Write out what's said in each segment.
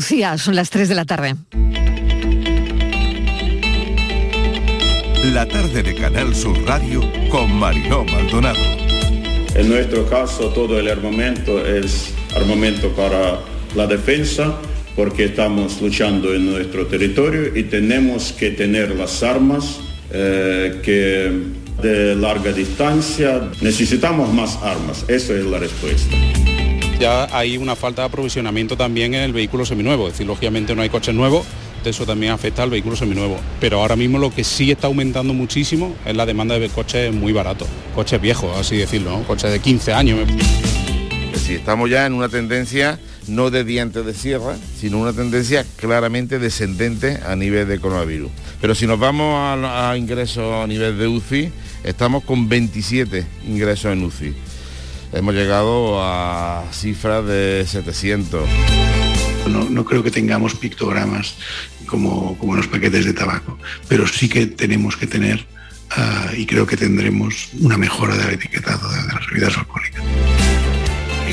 Sí, son las 3 de la tarde. La tarde de Canal Sur Radio con Mariló Maldonado. En nuestro caso todo el armamento es armamento para la defensa porque estamos luchando en nuestro territorio y tenemos que tener las armas eh, que de larga distancia necesitamos más armas. Esa es la respuesta ya hay una falta de aprovisionamiento también en el vehículo seminuevo, es decir, lógicamente no hay coches nuevos, eso también afecta al vehículo seminuevo. Pero ahora mismo lo que sí está aumentando muchísimo es la demanda de coches muy baratos, coches viejos, así decirlo, coches de 15 años. Si estamos ya en una tendencia no de dientes de sierra, sino una tendencia claramente descendente a nivel de coronavirus. Pero si nos vamos a, a ingresos a nivel de UCI, estamos con 27 ingresos en UCI hemos llegado a cifras de 700. No, creo que tengamos pictogramas como, como los paquetes de tabaco, pero sí que tenemos que tener ah, y creo que tendremos una mejora del etiquetado de, las bebidas alcohólicas.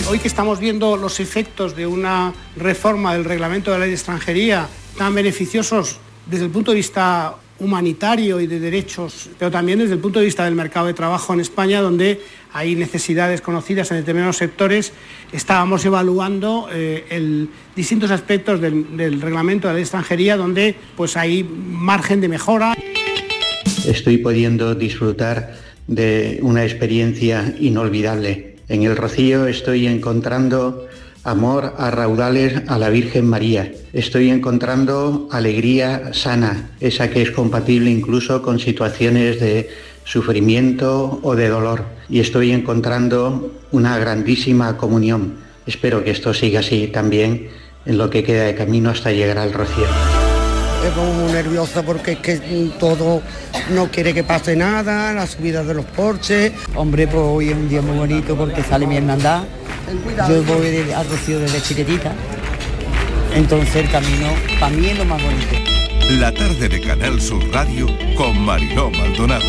Hoy que estamos viendo los efectos de una reforma del reglamento de la ley de extranjería tan beneficiosos desde el punto de vista humanitario y de derechos, pero también desde el punto de vista del mercado de trabajo en España, donde hay necesidades conocidas en determinados sectores, estábamos evaluando eh, distintos aspectos del, reglamento de la extranjería, donde pues, hay margen de mejora. Estoy pudiendo disfrutar de una experiencia inolvidable. En el Rocío estoy encontrando amor a raudales a la Virgen María. Estoy encontrando alegría sana, esa que es compatible incluso con situaciones de sufrimiento o de dolor. Y estoy encontrando una grandísima comunión. Espero que esto siga así también en lo que queda de camino hasta llegar al Rocío. Es como muy nerviosa porque es que todo no quiere que pase nada, la subida de los porches. Hombre, pues hoy es un día muy bonito porque sale mi hermandad yo voy a Rocío desde chiquitita, entonces el camino para mí es lo más bonito. La tarde de Canal Sur Radio con Mariló Maldonado.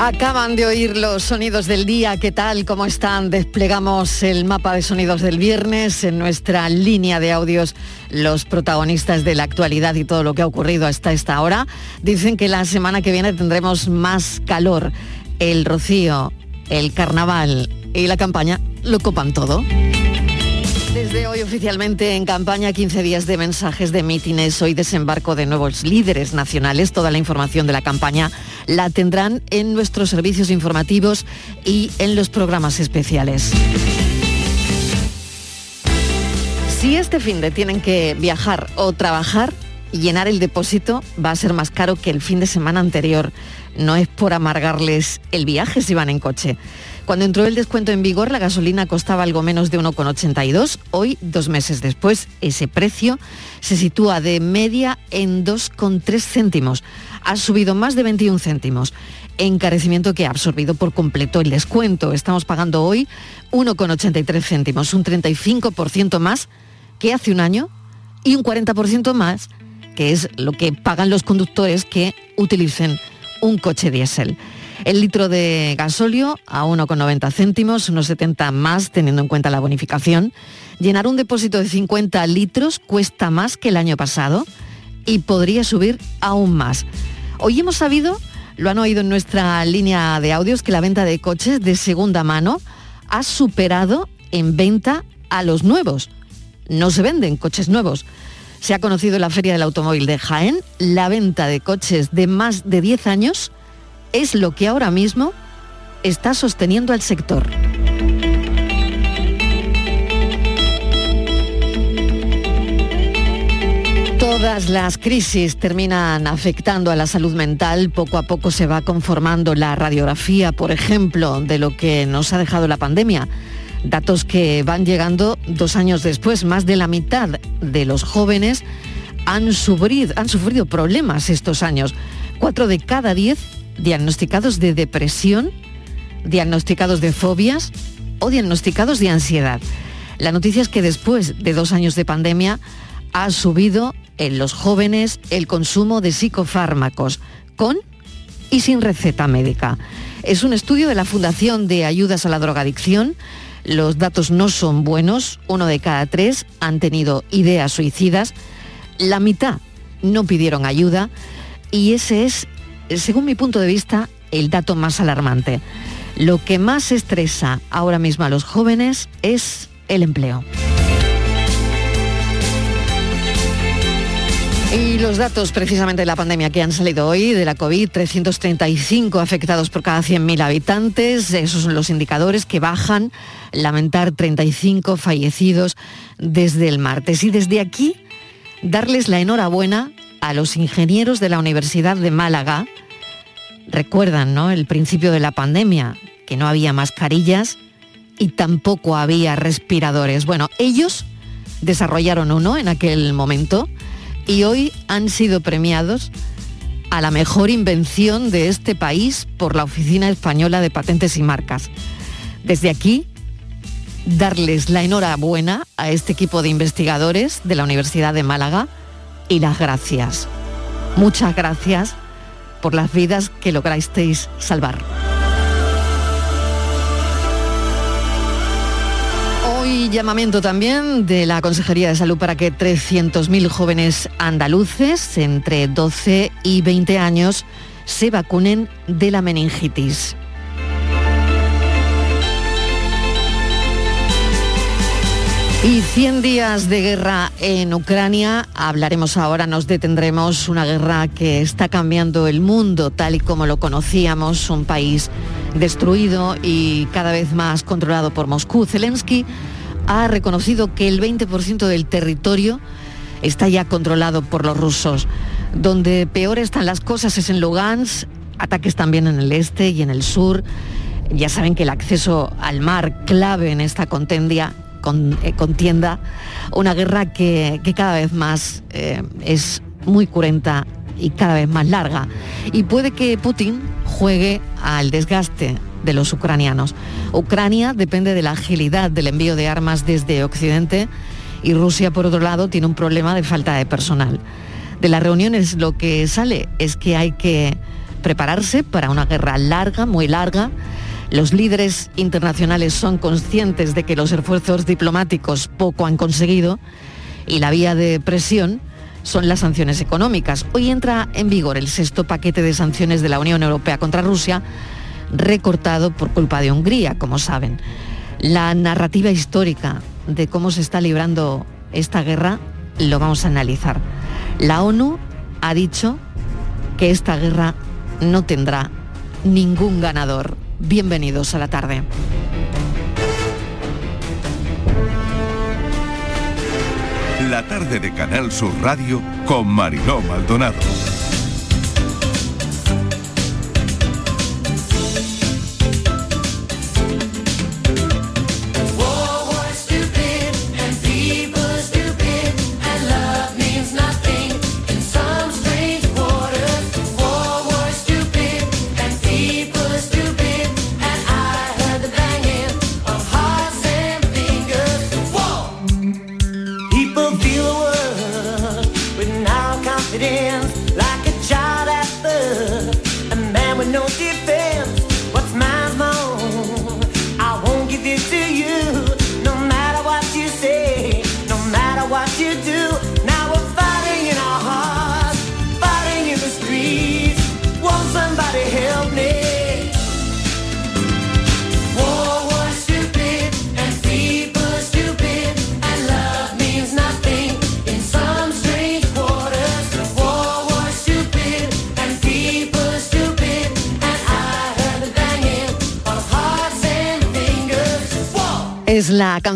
Acaban de oír los sonidos del día, ¿qué tal? ¿Cómo están? Desplegamos el mapa de sonidos del viernes en nuestra línea de audios. Los protagonistas de la actualidad y todo lo que ha ocurrido hasta esta hora dicen que la semana que viene tendremos más calor. El rocío, el carnaval, y la campaña lo copan todo. Desde hoy oficialmente en campaña 15 días de mensajes de mítines, hoy desembarco de nuevos líderes nacionales. Toda la información de la campaña la tendrán en nuestros servicios informativos y en los programas especiales. Si este fin de tienen que viajar o trabajar, llenar el depósito va a ser más caro que el fin de semana anterior. No es por amargarles el viaje si van en coche. Cuando entró el descuento en vigor, la gasolina costaba algo menos de 1,82. Hoy, dos meses después, ese precio se sitúa de media en 2,3 céntimos. Ha subido más de 21 céntimos. Encarecimiento que ha absorbido por completo el descuento. Estamos pagando hoy 1,83 céntimos, un 35% más que hace un año y un 40% más, que es lo que pagan los conductores que utilicen un coche diésel. El litro de gasóleo a 1,90 céntimos, unos 70 más teniendo en cuenta la bonificación. Llenar un depósito de 50 litros cuesta más que el año pasado y podría subir aún más. Hoy hemos sabido, lo han oído en nuestra línea de audios, que la venta de coches de segunda mano ha superado en venta a los nuevos. No se venden coches nuevos. Se ha conocido en la Feria del Automóvil de Jaén la venta de coches de más de 10 años es lo que ahora mismo está sosteniendo al sector. Todas las crisis terminan afectando a la salud mental. Poco a poco se va conformando la radiografía, por ejemplo, de lo que nos ha dejado la pandemia. Datos que van llegando dos años después. Más de la mitad de los jóvenes han sufrido, han sufrido problemas estos años. Cuatro de cada diez diagnosticados de depresión, diagnosticados de fobias o diagnosticados de ansiedad. La noticia es que después de dos años de pandemia ha subido en los jóvenes el consumo de psicofármacos con y sin receta médica. Es un estudio de la Fundación de Ayudas a la Drogadicción Los datos no son buenos, uno de cada tres han tenido ideas suicidas, la mitad no pidieron ayuda y ese es, según mi punto de vista, el dato más alarmante. Lo que más estresa ahora mismo a los jóvenes es el empleo. Y los datos precisamente de la pandemia que han salido hoy, de la COVID, 335 afectados por cada 100.000 habitantes, esos son los indicadores que bajan, lamentar 35 fallecidos desde el martes. Y desde aquí, darles la enhorabuena a los ingenieros de la Universidad de Málaga. Recuerdan, ¿no? El principio de la pandemia, que no había mascarillas y tampoco había respiradores. Bueno, ellos desarrollaron uno en aquel momento y hoy han sido premiados a la mejor invención de este país por la Oficina Española de Patentes y Marcas. Desde aquí, darles la enhorabuena a este equipo de investigadores de la Universidad de Málaga y las gracias. Muchas gracias por las vidas que lograsteis salvar. Hoy llamamiento también de la Consejería de Salud para que 300.000 jóvenes andaluces entre 12 y 20 años se vacunen de la meningitis. Y 100 días de guerra en Ucrania, hablaremos ahora, nos detendremos, una guerra que está cambiando el mundo tal y como lo conocíamos, un país destruido y cada vez más controlado por Moscú. Zelensky ha reconocido que el 20% del territorio está ya controlado por los rusos. Donde peor están las cosas es en Lugansk, ataques también en el este y en el sur. Ya saben que el acceso al mar clave en esta contendia eh, contienda, una guerra que, cada vez más eh, es muy curenta y cada vez más larga. Y puede que Putin juegue al desgaste de los ucranianos. Ucrania depende de la agilidad del envío de armas desde Occidente y Rusia, por otro lado, tiene un problema de falta de personal. De las reuniones lo que sale es que hay que prepararse para una guerra larga, muy larga, los líderes internacionales son conscientes de que los esfuerzos diplomáticos poco han conseguido y la vía de presión son las sanciones económicas. Hoy entra en vigor el sexto paquete de sanciones de la Unión Europea contra Rusia, recortado por culpa de Hungría, como saben. La narrativa histórica de cómo se está librando esta guerra lo vamos a analizar. La ONU ha dicho que esta guerra no tendrá ningún ganador. Bienvenidos a la tarde. La tarde de Canal Sur Radio con Mariló Maldonado.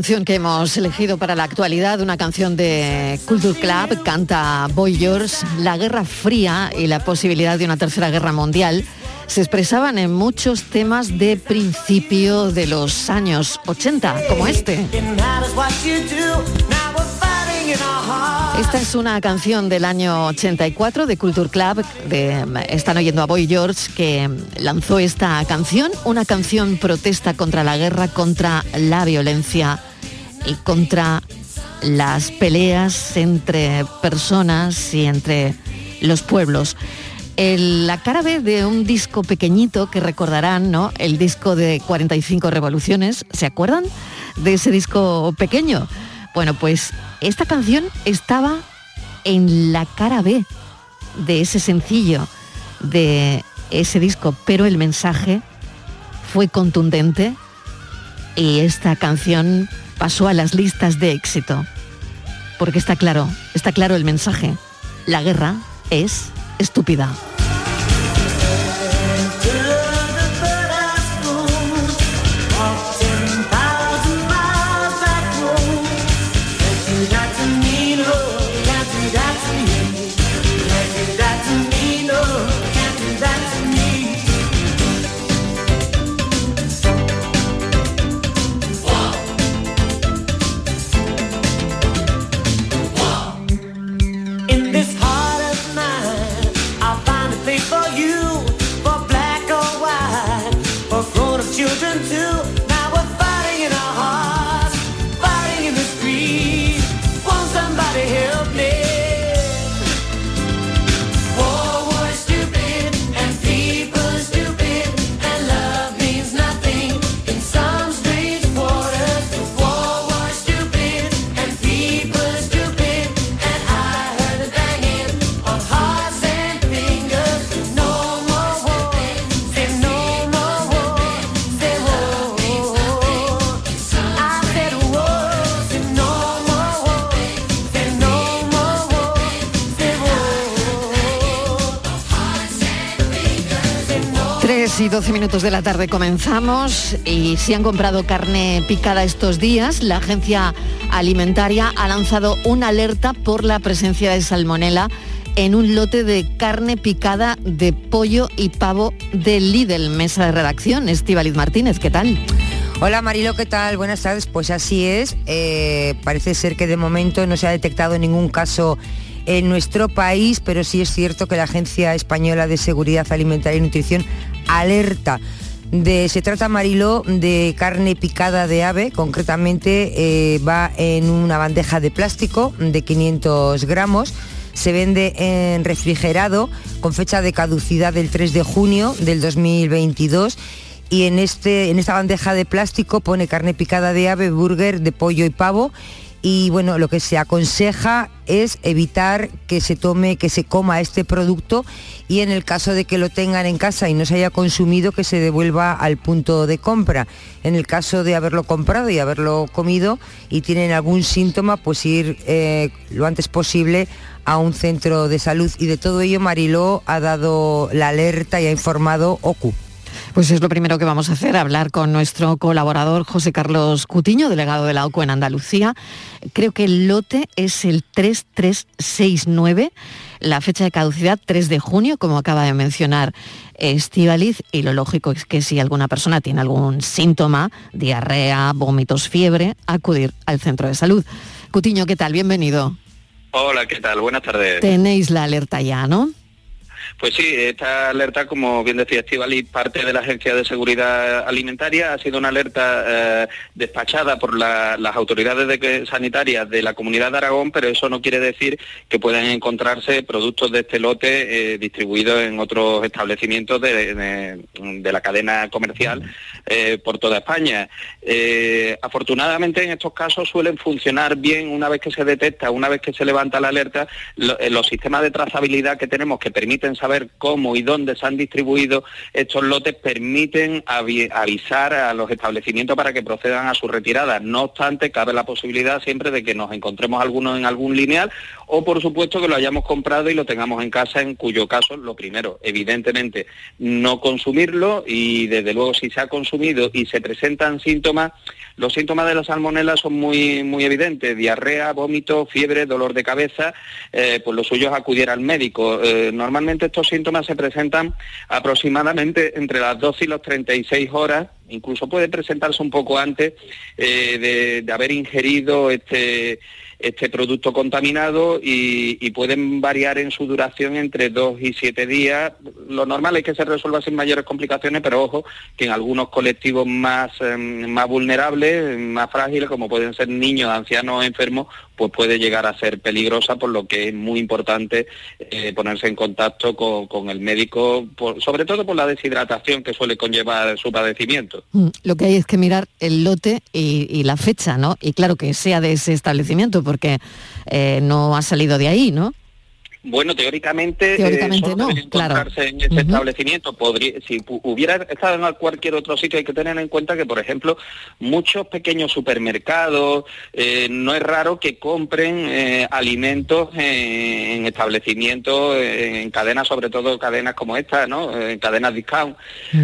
Canción que hemos elegido para la actualidad, una canción de Culture Club, canta Boy George. La Guerra Fría y la posibilidad de una tercera guerra mundial se expresaban en muchos temas de principio de los años 80, como este. Esta es una canción del año 84 de Culture Club, están oyendo a Boy George, que lanzó esta canción, una canción protesta contra la guerra, contra la violencia y contra las peleas entre personas y entre los pueblos. la cara B de un disco pequeñito que recordarán, ¿no? El disco de 45 revoluciones, ¿se acuerdan? de ese disco pequeño. Bueno, pues esta canción estaba en la cara B de ese sencillo, de ese disco, pero el mensaje fue contundente y esta canción pasó a las listas de éxito. Porque está claro, está claro el mensaje. La guerra es estúpida. 12 minutos de la tarde comenzamos y si han comprado carne picada estos días, la agencia alimentaria ha lanzado una alerta por la presencia de salmonela en un lote de carne picada de pollo y pavo de Lidl. Mesa de redacción, Estíbaliz Martínez, ¿qué tal? Hola Marilo, ¿qué tal? Buenas tardes. Pues así es. Eh, parece ser que de momento no se ha detectado ningún caso en nuestro país, pero sí es cierto que la Agencia Española de Seguridad Alimentaria y Nutrición alerta. De, se trata, Mariló, de carne picada de ave, concretamente eh, va en una bandeja de plástico de 500 gramos, se vende en refrigerado con fecha de caducidad del 3 de junio del 2022 y en, este, en esta bandeja de plástico pone carne picada de ave, burger, de pollo y pavo y bueno, lo que se aconseja es evitar que se tome, que se coma este producto y en el caso de que lo tengan en casa y no se haya consumido, que se devuelva al punto de compra. En el caso de haberlo comprado y haberlo comido y tienen algún síntoma, pues ir eh, lo antes posible a un centro de salud. Y de todo ello Mariló ha dado la alerta y ha informado OCU. Pues es lo primero que vamos a hacer, hablar con nuestro colaborador José Carlos Cutiño, delegado de la OCU en Andalucía. Creo que el lote es el 3369, la fecha de caducidad 3 de junio, como acaba de mencionar Estivaliz, y lo lógico es que si alguna persona tiene algún síntoma, diarrea, vómitos, fiebre, acudir al centro de salud. Cutiño, ¿qué tal? Bienvenido. Hola, ¿qué tal? Buenas tardes. Tenéis la alerta ya, ¿no? Pues sí, esta alerta, como bien decía Estivali, parte de la Agencia de Seguridad Alimentaria, ha sido una alerta eh, despachada por las autoridades sanitarias de la Comunidad de Aragón, pero eso no quiere decir que puedan encontrarse productos de este lote eh, distribuidos en otros establecimientos de, la cadena comercial eh, por toda España. afortunadamente en estos casos suelen funcionar bien una vez que se detecta, una vez que se levanta la alerta, los sistemas de trazabilidad que tenemos que permiten saber cómo y dónde se han distribuido estos lotes permiten avisar a los establecimientos para que procedan a su retirada. No obstante, cabe la posibilidad siempre de que nos encontremos algunos en algún lineal o por supuesto que lo hayamos comprado y lo tengamos en casa, en cuyo caso, lo primero, evidentemente, no consumirlo y desde luego si se ha consumido y se presentan síntomas, los síntomas de la salmonela son muy, muy evidentes, diarrea, vómito, fiebre, dolor de cabeza, eh, pues lo suyo es acudir al médico. Eh, normalmente estos síntomas se presentan aproximadamente entre las 12 y las 36 horas, incluso puede presentarse un poco antes eh, de, haber ingerido este este producto contaminado y, pueden variar en su duración entre dos y siete días. Lo normal es que se resuelva sin mayores complicaciones, pero ojo que en algunos colectivos más, em, más vulnerables, más frágiles, como pueden ser niños, ancianos, enfermos, pues puede llegar a ser peligrosa, por lo que es muy importante eh, ponerse en contacto con, el médico, sobre todo por la deshidratación que suele conllevar su padecimiento. Mm, lo que hay es que mirar el lote y, la fecha, ¿no? Y claro que sea de ese establecimiento, porque eh, no ha salido de ahí, ¿no? Bueno, teóricamente, eh, no, encontrarse en ese establecimiento. Podría, si hubiera estado en cualquier otro sitio, hay que tener en cuenta que, por ejemplo, muchos pequeños supermercados, eh, no es raro que compren eh, alimentos en establecimientos, en cadenas, sobre todo cadenas como esta, ¿no? En cadenas discount.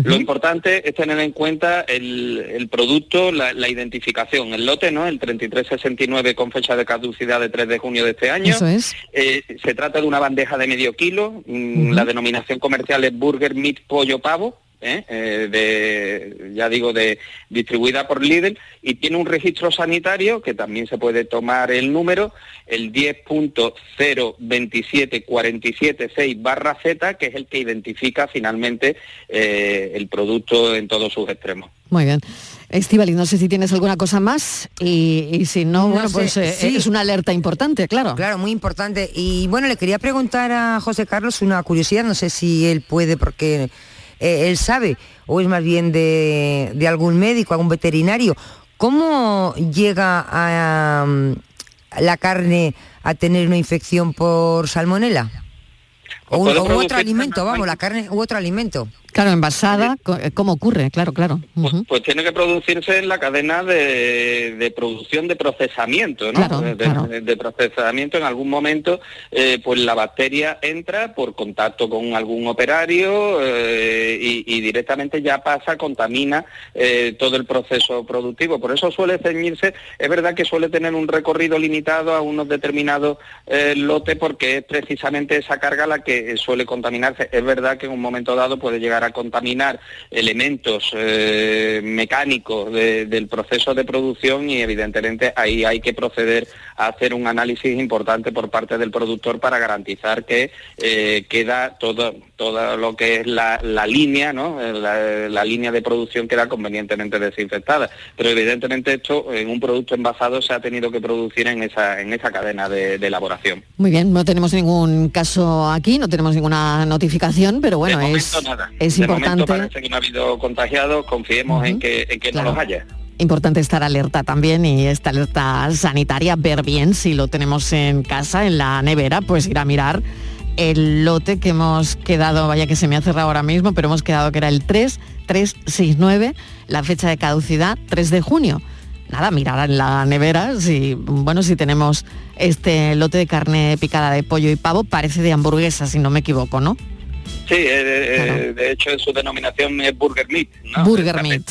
Lo importante es tener en cuenta el, producto, la, identificación, el lote, ¿no? El 3369 con fecha de caducidad de 3 de junio de este año. Eso es. se trata de una bandeja de medio kilo, mm, la denominación comercial es Burger Meat Pollo Pavo, ¿eh? Eh, de, ya digo, de distribuida por Lidl, y tiene un registro sanitario, que también se puede tomar el número, el 10.027476 barra Z, que es el que identifica finalmente eh, el producto en todos sus extremos. Muy bien. Estivali, no sé si tienes alguna cosa más y, si no, bueno, pues eh, es una alerta importante, claro. Claro, muy importante. Y bueno, le quería preguntar a José Carlos una curiosidad, no sé si él puede porque eh, él sabe, o es más bien de, algún médico, algún veterinario. ¿Cómo llega a, la carne a tener una infección por salmonela? O, otro alimento, vamos, la carne u otro alimento. Claro, envasada, eh, ¿cómo ocurre? Claro, claro. Pues, pues, tiene que producirse en la cadena de, producción de procesamiento, ¿no? de, procesamiento en algún momento, eh, pues la bacteria entra por contacto con algún operario eh, y, directamente ya pasa, contamina todo el proceso productivo. Por eso suele ceñirse, es verdad que suele tener un recorrido limitado a unos determinados lotes porque es precisamente esa carga la que suele contaminarse. Es verdad que en un momento dado puede llegar a contaminar elementos eh, mecánicos del proceso de producción y evidentemente ahí hay que proceder hacer un análisis importante por parte del productor para garantizar que eh, queda todo, todo lo que es la, línea, ¿no? La, línea de producción queda convenientemente desinfectada. Pero evidentemente esto en un producto envasado se ha tenido que producir en esa, en esa cadena de, elaboración. Muy bien, no tenemos ningún caso aquí, no tenemos ninguna notificación, pero bueno, es, es importante. parece que no ha habido contagiados, confiemos en que, en que no los haya importante estar alerta también y esta alerta sanitaria, ver bien si lo tenemos en casa, en la nevera, pues ir a mirar el lote que hemos quedado, vaya que se me ha cerrado ahora mismo, pero hemos quedado que era el 3369, la fecha de caducidad 3 de junio. Nada, mirar en la nevera si, bueno, si tenemos este lote de carne picada de pollo y pavo, parece de hamburguesa, si no me equivoco, ¿no? Sí, eh, eh, de hecho su denominación es Burger Meat, ¿no? Burger Meat,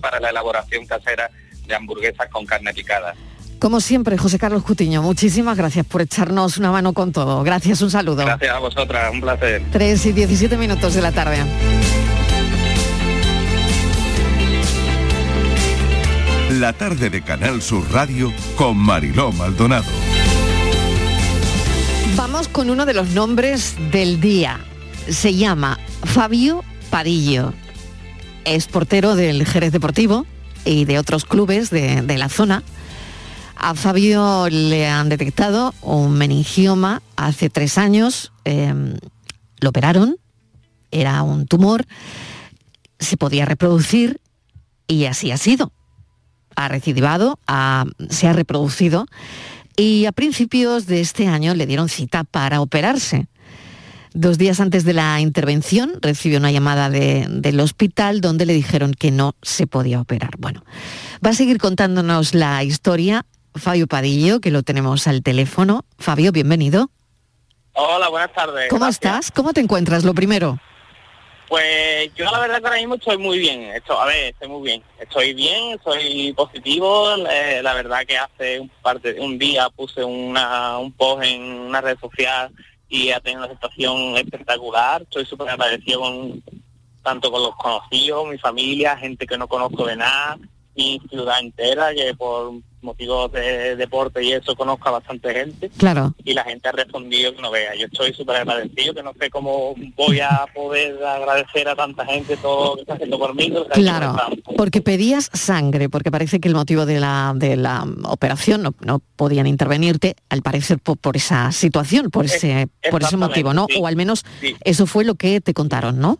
para la elaboración casera de hamburguesas con carne picada. Como siempre, José Carlos Cutiño, muchísimas gracias por echarnos una mano con todo. Gracias, un saludo. Gracias a vosotras, un placer. 3 y 17 minutos de la tarde. La tarde de Canal Sur Radio con Mariló Maldonado. Vamos con uno de los nombres del día se llama Fabio Padillo. Es portero del Jerez Deportivo y de otros clubes de, la zona. A Fabio le han detectado un meningioma hace tres años. Em, lo operaron, era un tumor, se podía reproducir y así ha sido. Ha recidivado, se ha reproducido y a principios de este año le dieron cita para operarse. Dos días antes de la intervención recibió una llamada del hospital donde le dijeron que no se podía operar. Bueno, va a seguir contándonos la historia Fabio Padillo, que lo tenemos al teléfono. Fabio, bienvenido. Hola, buenas tardes. ¿Cómo estás? ¿Cómo te encuentras? Lo primero. Pues yo la verdad que ahora mismo estoy muy bien. Esto, a ver, estoy muy bien. Estoy bien, estoy positivo. la verdad que hace un, parte, un día puse una, un post en una red social y ha tenido una aceptación espectacular. Estoy súper agradecido con, tanto con los conocidos, mi familia, gente que no conozco de nada, mi ciudad entera, que por, motivos de deporte y eso conozco a bastante gente. Claro. Y la gente ha respondido que no vea. Yo estoy súper agradecido, que no sé cómo voy a poder agradecer a tanta gente todo lo que está haciendo por mí. Claro, porque pedías sangre, porque parece que el motivo de la, de la operación no, no podían intervenirte, al parecer por, por esa situación, por ese, por ese motivo, ¿no? O al menos eso fue lo que te contaron, ¿no?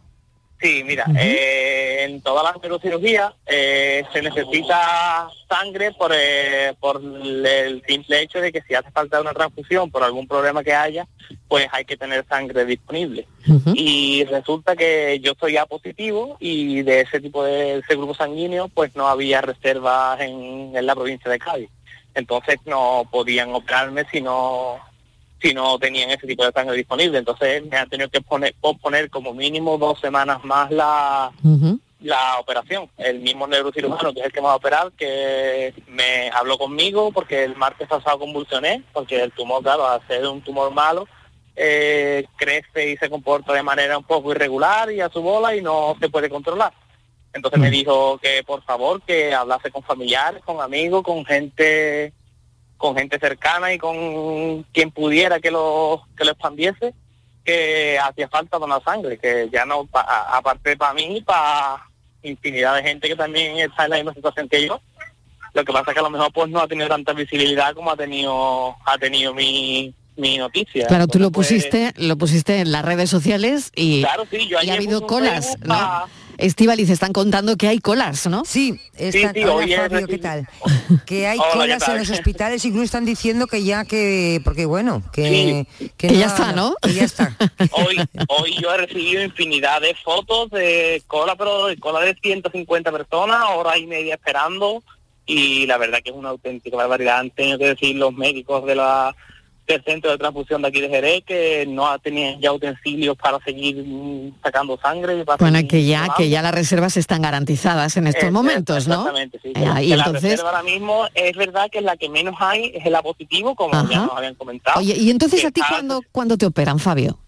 Sí, mira, eh, en todas las neurocirugías eh, se necesita sangre por, eh, por el simple hecho de que si hace falta una transfusión por algún problema que haya, pues hay que tener sangre disponible. Y resulta que yo soy A positivo y de ese tipo de ese grupo sanguíneo pues no había reservas en, en la provincia de Cádiz. Entonces no podían operarme si no si no tenían ese tipo de sangre disponible. Entonces me han tenido que poner, posponer como mínimo dos semanas más la, la operación. El mismo neurocirujano, que es el que me va a operar, que me habló conmigo porque el martes pasado convulsioné, porque el tumor, claro, al ser un tumor malo, eh, crece y se comporta de manera un poco irregular y a su bola y no se puede controlar. Entonces me dijo que por favor que hablase con familiares, con amigos, con gente con gente cercana y con quien pudiera que lo, que lo expandiese, que hacía falta donar sangre, que ya no, aparte para mí, para infinidad de gente que también está en la misma situación que yo. Lo que pasa es que a lo mejor pues no ha tenido tanta visibilidad como ha tenido ha tenido mi, mi noticia. Claro, tú lo pues, pusiste, lo pusiste en las redes sociales y, claro, sí, yo y ha habido colas, ¿no? Estivaliz, están contando que hay colas, ¿no? Sí, están, Fabio, ¿qué tal? Que hay colas en los hospitales, incluso están diciendo que ya que, porque bueno, que, que, ya está, ¿no? Que ya está. hoy, hoy yo he recibido infinidad de fotos de cola, pero de cola de 150 personas, hora y media esperando, y la verdad que es una auténtica barbaridad. Han tenido que decir los médicos de la del centro de transfusión de aquí de Jerez que no tenían ya utensilios para seguir mm, sacando sangre. bueno, que ya que ya las reservas están garantizadas en estos momentos, ¿no? Exactamente, sí. Eh, y entonces... La reserva ahora mismo es verdad que la que menos hay es el positivo, como ya nos habían comentado. Oye, ¿y entonces a ti cuándo, cuándo te operan, Fabio?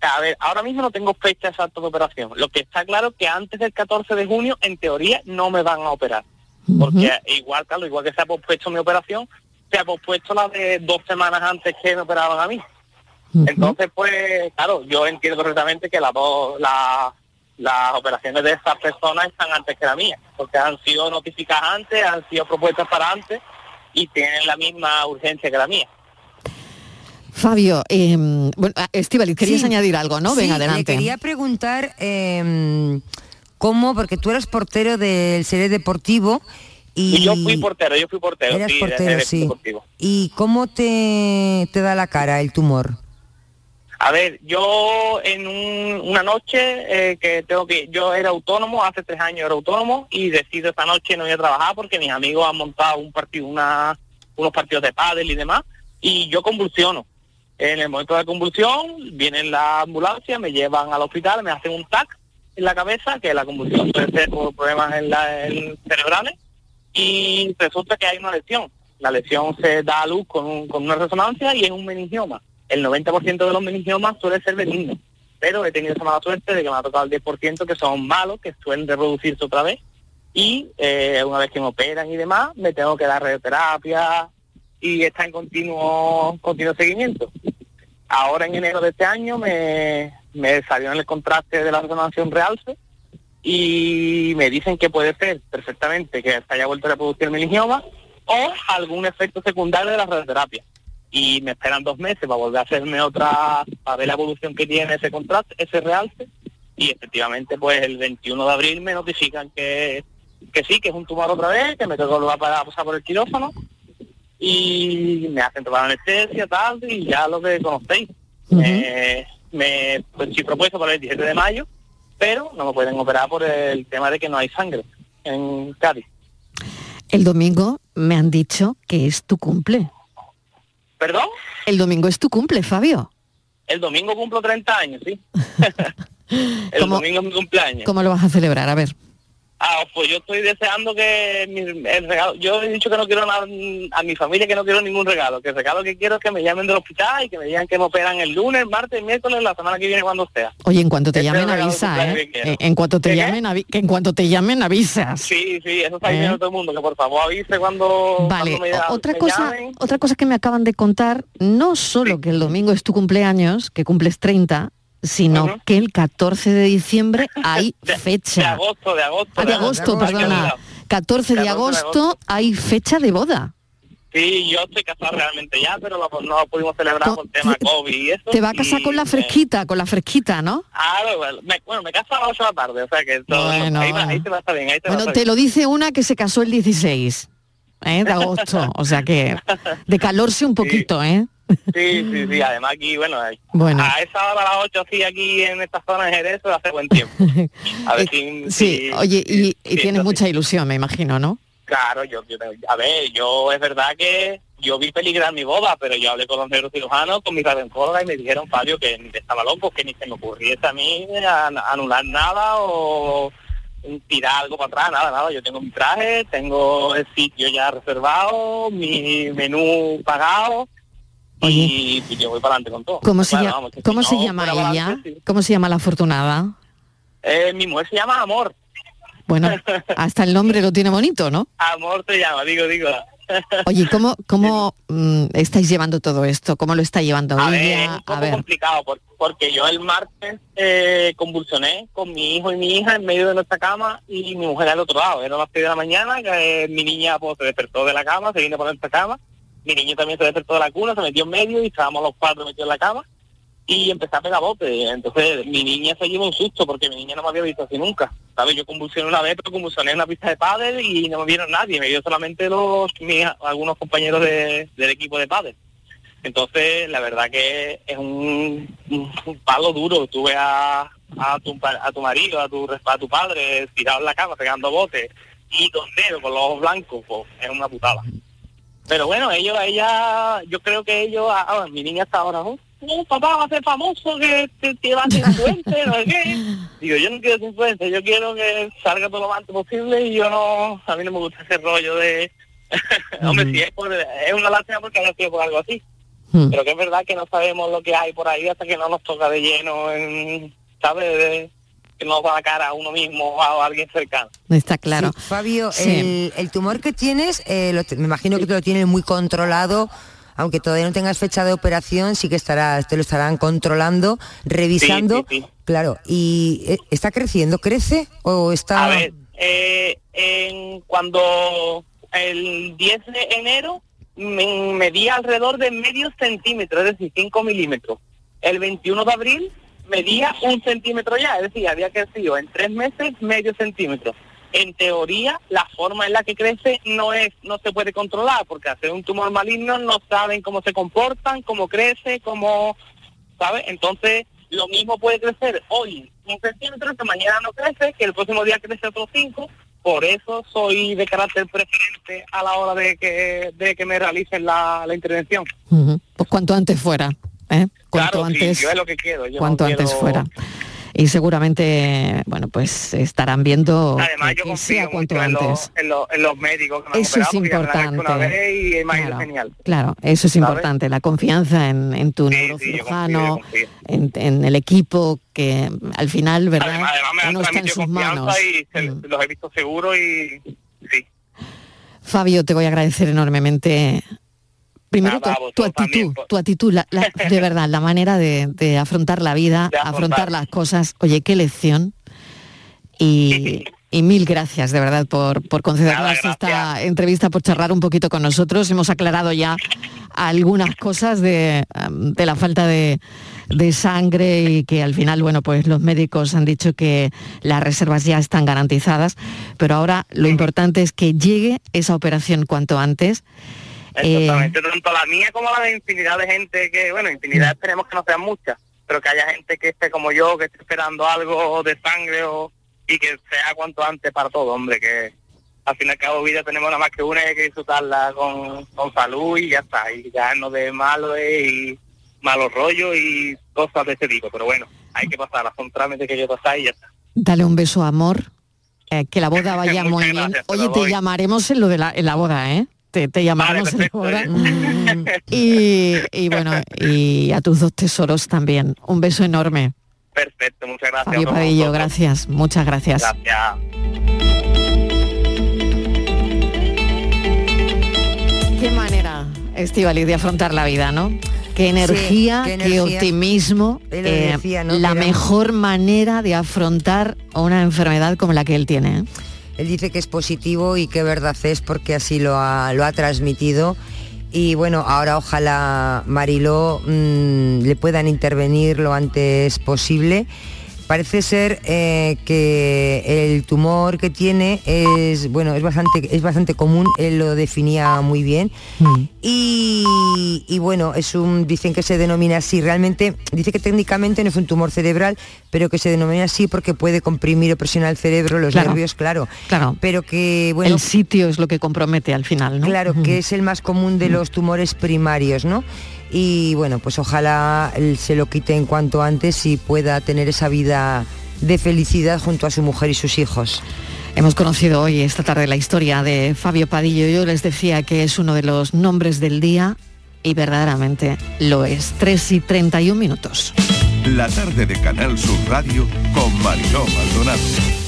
A ver, ahora mismo no tengo fecha exacta de operación. Lo que está claro es que antes del 14 de junio, en teoría, no me van a operar. Porque igual, claro, igual que se ha pospuesto mi operación, se ha pospuesto la de dos semanas antes que me operaban a mí. Entonces, pues, claro, yo entiendo correctamente que las dos, las operaciones de esas personas están antes que la mía, porque han sido notificadas antes, han sido propuestas para antes y tienen la misma urgencia que la mía. Fabio, eh, bueno, ah, Estivali, querías añadir algo, ¿no? Ven adelante. quería preguntar em, cómo, porque tú eres portero del Serie Deportivo y, yo fui portero, yo fui portero. Eras portero, sí. ¿Y cómo te, te da la cara el tumor? A ver, yo en una noche eh, que tengo que, yo era autónomo, hace tres años era autónomo y decido esta noche no ir a trabajar porque mis amigos han montado un partido, una, unos partidos de pádel y demás y yo convulsiono. En el momento de la convulsión vienen la ambulancia, me llevan al hospital, me hacen un TAC en la cabeza, que la convulsión puede ser por problemas en la, en cerebrales y resulta que hay una lesión. La lesión se da a luz con, con una resonancia y es un meningioma. El 90% de los meningiomas suele ser benigno, pero he tenido esa mala suerte de que me ha tocado el 10% que son malos, que suelen reproducirse otra vez y eh, una vez que me operan y demás, me tengo que dar radioterapia y está en continuo, continuo seguimiento. Ahora en enero de este año me, me salió en el contraste de la resonancia un realce y me dicen que puede ser perfectamente que se haya vuelto a reproducir el meningioma o algún efecto secundario de la radioterapia. Y me esperan dos meses para volver a hacerme otra, para ver la evolución que tiene ese contraste, ese realce. Y efectivamente, pues el 21 de abril me notifican que, que sí, que es un tumor otra vez, que me tengo que volver a pasar por el quirófano. Y me hacen tomar anestesia, tal, y ya lo que conocéis. me, pues sí propuesto para el 17 de mayo pero no me pueden operar por el tema de que no hay sangre en Cádiz. El domingo me han dicho que es tu cumple. ¿Perdón? El domingo es tu cumple, Fabio. El domingo cumplo 30 años, sí. el domingo es mi cumpleaños. ¿Cómo lo vas a celebrar? A ver. Ah, pues yo estoy deseando que mi- el regalo, yo he dicho que no quiero nada, a mi familia que no quiero ningún regalo, que el regalo que quiero es que me llamen del hospital y que me digan que me operan el lunes, martes, miércoles, la semana que viene, cuando sea. Oye, en cuanto te llamen avisa, ¿eh? En- cuanto te llamen, avi- que en cuanto te llamen avisas. Sí, sí, eso está ¿Eh? diciendo todo el mundo, que por favor avise cuando, Vale, cuando me, otra me cosa, llamen. otra cosa que me acaban de contar, no solo que el domingo es tu cumpleaños, que cumples 30, sino que el 14 de diciembre hay De fecha. agosto, de agosto. Ah, de agosto, qué perdona. olvidado. 14 de 14 de agosto hay fecha de boda. Sí, yo estoy casado realmente ya, pero lo- no lo pudimos celebrar por tema COVID y eso. Te va a casar y, con la eh, fresquita, con la fresquita, ¿no? Ah, bueno, me, bueno, me caso a las 8 de la tarde, o sea que todo, Bueno, ahí, ahí te va a estar bien, ahí te va a Bueno, te bien. lo dice una que se casó el 16 ¿eh? de agosto, o sea que de calorse un poquito, ¿eh? Sí, sí, sí, además aquí, bueno, a esa hora a las 8 sí, aquí en esta zona de Jerez hace buen tiempo. A ver si... Sí, si- oye, y, y sí, tienes sí. mucha ilusión, me imagino, ¿no? Claro, yo, yo- a ver, yo es verdad que yo vi peligrar mi boda, pero yo hablé con los neurocirujanos, con mi radióloga y me dijeron, Fabio, que estaba loco, que ni se me ocurriese a mí an- anular nada o tirar algo para atrás, nada, nada. Yo tengo mi traje, tengo el sitio ya reservado, mi menú pagado y, y yo voy para adelante con todo. ¿Cómo se, llama, vamos, si ¿cómo se no llama ella? adelante, sí. ¿Cómo se llama la afortunada? Eh, mi mujer se llama Amor. Bueno, hasta el nombre lo tiene bonito, ¿no? Amor se llama, digo, digo. Oye, ¿cómo, cómo mm, estáis llevando todo esto? ¿Cómo lo está llevando A ver, ella? un poco A ver, complicado por- porque yo el martes eh, convulsioné con mi hijo y mi hija en medio de nuestra cama y mi mujer al otro lado. Era las 6 de la mañana, que eh, mi niña pues, se despertó de la cama, se vino por nuestra cama. Mi niño también se despertó de la cuna, se metió en medio y estábamos los cuatro metidos en la cama y empecé a pegar bote. Entonces mi niña se llevó un susto porque mi niña no me había visto así nunca. ¿Sabes? Yo convulsioné una vez, pero convulsioné en una pista de pádel y no me vieron nadie. Me vio solamente los mis, algunos compañeros de- del equipo de pádel. Entonces, la verdad que es un, palo duro. Tuve a, a, tu, a tu marido, a tu, a tu padre tirado en la cama, pegando botes, y dos dedos con los ojos blancos, pues es una putada. Pero bueno, ellos, ella, yo creo que ellos, ah, ah, mi niña está ahora, ¿no? No, papá va a ser famoso, que, que, que va a ser influencer, no sé qué. Digo, yo no quiero ser influencer, yo quiero que salga todo lo más antes posible y yo no, a mí no me gusta ese rollo de... Hombre, si es, por, es una lástima porque no sido por algo así. Mm. Pero que es verdad que no sabemos lo que hay por ahí hasta que no nos toca de lleno, en, ¿sabes? De- que nos va a la cara a uno mismo o a alguien cercano. está claro. Sí, Fabio, Sí. el, el tumor que tienes, eh, lo te- me imagino que te lo tienes muy controlado, aunque todavía no tengas fecha de operación, sí que estará, te lo estarán controlando, revisando. Sí, sí, sí. Claro, ¿y eh, está creciendo? ¿Crece o está...? A ver, eh, en, cuando el 10 de enero me medía alrededor de medio centímetro, es decir, 5 milímetros. El 21 de abril medía un centímetro ya, es decir, había crecido en tres meses medio centímetro. En teoría, la forma en la que crece no es, no se puede controlar, porque hacer un tumor maligno no saben cómo se comportan, cómo crece, cómo, ¿sabes? Entonces, lo mismo puede crecer hoy un centímetro, que mañana no crece, que el próximo día crece otros cinco. Por eso soy de carácter preferente a la hora de que, de que me realicen la, la intervención. Pues cuanto antes fuera, ¿eh? Cuanto claro, sí, antes, yo es lo que quiero. Yo no cuanto antes fuera. Y seguramente, bueno, pues estarán viendo Además, que, yo sea cuanto mucho en antes. los, en, los, en los médicos que me Eso es importante. una vez y Claro, genial. Claro, eso es ¿Sabes? importante, la confianza en, en tu neurocirujano, en, en el equipo que al final, ¿verdad? Además, además me Uno está en sus manos. y se- los he visto seguros y sí. Fabio, te voy a agradecer enormemente. Primero Nada, tu, actitud, también, pues. tu actitud, la- la- de verdad, la manera de, de afrontar la vida, De afrontar. las cosas. Oye, qué lección. Y, y mil gracias, de verdad, por, por concedernos esta entrevista, por charlar un poquito con nosotros. Hemos aclarado ya algunas cosas de, de la falta de, de sangre y que al final, bueno, pues los médicos han dicho que las reservas ya están garantizadas, pero ahora lo importante es que llegue esa operación cuanto antes. Eh, Exactamente, tanto la mía como la de infinidad de gente que, bueno, Mm. infinidad esperemos que no sean muchas, pero que haya gente que esté como yo, que esté esperando algo de sangre o, y que sea cuanto antes para todo, hombre, que al fin y al cabo vida tenemos nada más que una y hay que disfrutarla con, con salud y ya está, y ya no de malo y malos rollos y cosas de ese tipo, pero bueno, hay que pasarlas, son trámites que hay que pasar y ya está. dale un beso, amor. eh, que la boda vaya muy bien. gracias, Oye, te llamaremos en lo de la, en la boda, ¿eh? Te, te llamaremos en la boda. Y, y bueno, y a tus dos tesoros también. Un beso enorme. Perfecto, muchas gracias. Fabio Padillo, gracias. Muchas gracias. Gracias. Qué manera, Estivaliz, de afrontar la vida, ¿no? Qué energía, qué qué, energía. optimismo. Eh, decía, ¿no? La mejor manera de afrontar una enfermedad como la que él tiene. ¿eh? Él dice que es positivo y que verdad es porque así lo ha, lo ha transmitido. Y bueno, ahora ojalá Mariló mm, le puedan intervenir lo antes posible. Parece ser eh, que el tumor que tiene es bueno es bastante es bastante común. Él lo definía muy bien. Y, y bueno, es un, dicen que se denomina así. Realmente dice que técnicamente no es un tumor cerebral, pero que se denomina así porque puede comprimir o presionar el cerebro, los Claro. nervios, claro. Claro. Pero que bueno, el sitio es lo que compromete al final, ¿no? claro, que es el más común de los tumores primarios, ¿no? Y bueno, pues ojalá se lo quite en cuanto antes y pueda tener esa vida de felicidad junto a su mujer y sus hijos. Hemos conocido hoy, esta tarde, la historia de Fabio Padillo. Yo les decía que es uno de los nombres del día y verdaderamente lo es. 3 y 31 minutos. La tarde de Canal Sur Radio con Mariló Maldonado.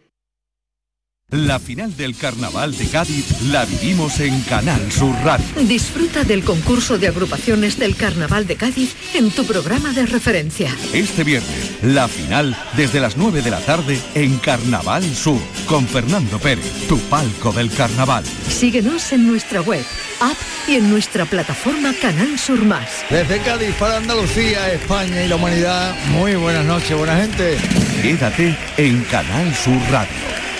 La final del Carnaval de Cádiz la vivimos en Canal Sur Radio. Disfruta del concurso de agrupaciones del Carnaval de Cádiz en tu programa de referencia. Este viernes, la final desde las 9 de la tarde en Carnaval Sur con Fernando Pérez, tu palco del carnaval. Síguenos en nuestra web, app y en nuestra plataforma Canal Sur Más. Desde Cádiz para Andalucía, España y la humanidad, muy buenas noches, buena gente. Quédate en Canal Sur Radio,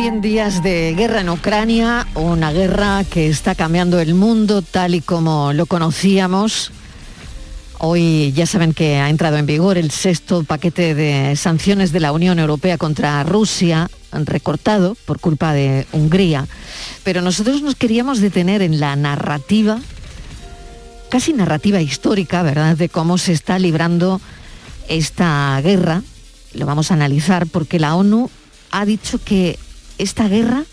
Cien días de guerra en Ucrania, una guerra que está cambiando el mundo tal y como lo conocíamos. Hoy ya saben que ha entrado en vigor el sexto paquete de sanciones de la Unión Europea contra Rusia, recortado por culpa de Hungría. Pero nosotros nos queríamos detener en la narrativa casi narrativa histórica, ¿verdad?, de cómo se está librando esta guerra. Lo vamos a analizar porque la ONU ha dicho que esta guerra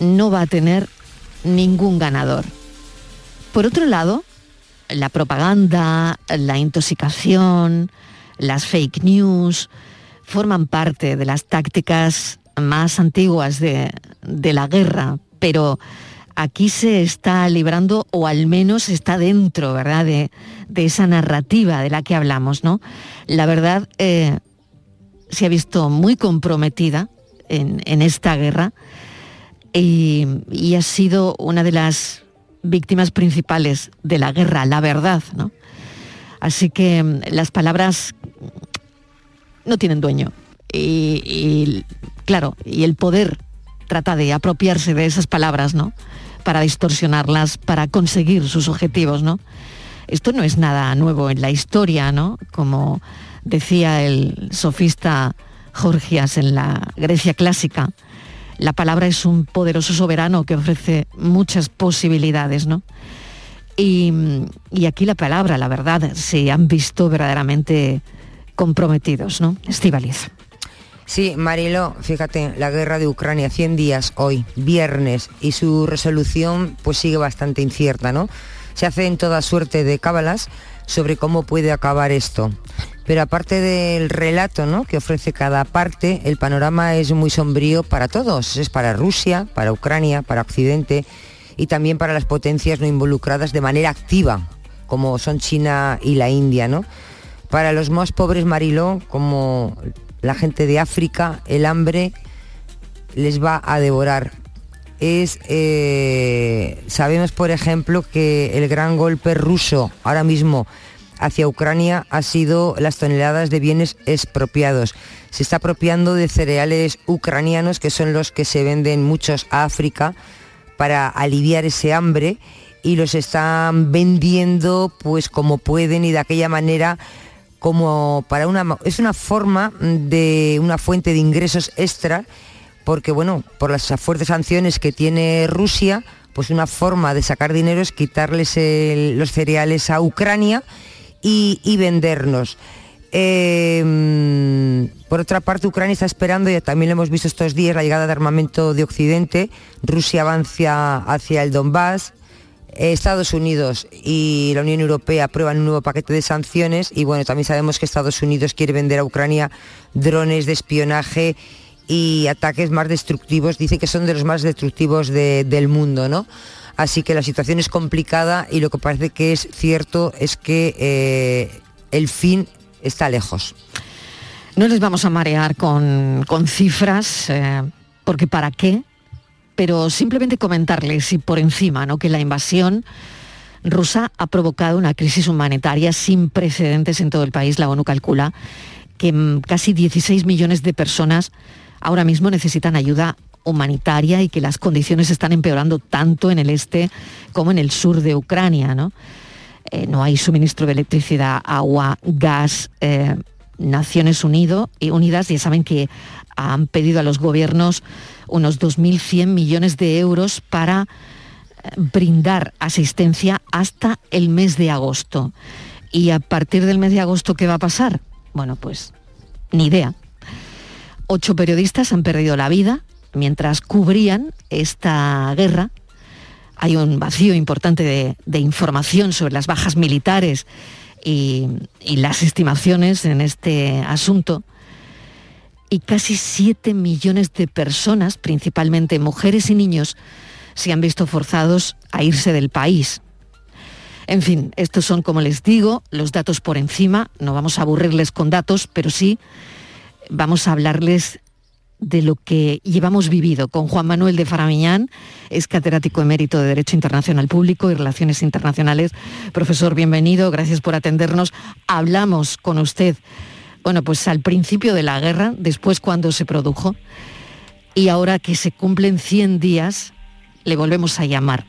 no va a tener ningún ganador. Por otro lado, la propaganda, la intoxicación, las fake news forman parte de las tácticas más antiguas de, la guerra, pero aquí se está librando, o al menos está dentro, ¿verdad?, de, esa narrativa de la que hablamos, ¿no? La verdad eh, se ha visto muy comprometida en, esta guerra y, y, ha sido una de las víctimas principales de la guerra, la verdad, ¿no? Así que mm, las palabras no tienen dueño. Y, claro, y el poder trata de apropiarse de esas palabras, ¿no? Para distorsionarlas, para conseguir sus objetivos, ¿no? Esto no es nada nuevo en la historia, ¿no? Como decía el sofista Gorgias en la Grecia clásica, la palabra es un poderoso soberano que ofrece muchas posibilidades, ¿no? Y, aquí la palabra, la verdad, se han visto verdaderamente comprometidos, ¿no? Estivaliz. Sí, Marilo, fíjate, la guerra de Ucrania, 100 días hoy, viernes, y su resolución pues sigue bastante incierta, ¿no? Se hacen toda suerte de cábalas sobre cómo puede acabar esto. Pero aparte del relato ¿no? que ofrece cada parte, el panorama es muy sombrío para todos. Es para Rusia, para Ucrania, para Occidente y también para las potencias no involucradas de manera activa, como son China y la India. ¿no? Para los más pobres Mariló, como la gente de África, el hambre les va a devorar. Es, eh, sabemos, por ejemplo, que el gran golpe ruso ahora mismo hacia Ucrania ha sido las toneladas de bienes expropiados. Se está apropiando de cereales ucranianos, que son los que se venden muchos a África, para aliviar ese hambre y los están vendiendo pues como pueden y de aquella manera como para una es una forma de una fuente de ingresos extra porque bueno por las fuertes sanciones que tiene Rusia pues una forma de sacar dinero es quitarles los cereales a Ucrania y, vendernos. Em, por otra parte, Ucrania está esperando, y también lo hemos visto estos días, la llegada de armamento de Occidente. Rusia avanza hacia el Donbass. Estados Unidos y la Unión Europea aprueban un nuevo paquete de sanciones y bueno, también sabemos que Estados Unidos quiere vender a Ucrania drones de espionaje y ataques más destructivos, dice que son de los más destructivos del mundo, ¿no? Así que la situación es complicada y lo que parece que es cierto es que eh, el fin está lejos. No les vamos a marear con, cifras, eh, porque ¿para qué? Pero simplemente comentarles y por encima, ¿no? que la invasión rusa ha provocado una crisis humanitaria sin precedentes en todo el país. La ONU calcula que mm, casi 16 millones de personas ahora mismo necesitan ayuda humanitaria y que las condiciones están empeorando tanto en el este como en el sur de Ucrania. No, eh, hay suministro de electricidad, agua, gas. Eh, Naciones Unido, y Unidas ya saben que han pedido a los gobiernos unos 2.100 millones de euros para eh, brindar asistencia hasta el mes de agosto. Y a partir del mes de agosto, ¿qué va a pasar? Bueno, pues ni idea. Ocho periodistas han perdido la vida mientras cubrían esta guerra, hay un vacío importante de, información sobre las bajas militares y, las estimaciones en este asunto. Y casi 7 millones de personas, principalmente mujeres y niños, se han visto forzados a irse del país. En fin, estos son, como les digo, los datos por encima. No vamos a aburrirles con datos, pero sí vamos a hablarles de lo que llevamos vivido con Juan Manuel de Faramiñán, es catedrático emérito de Derecho Internacional Público y Relaciones Internacionales. Profesor, bienvenido, gracias por atendernos. Hablamos con usted, bueno, pues al principio de la guerra, después cuando se produjo, y ahora que se cumplen 100 días, le volvemos a llamar.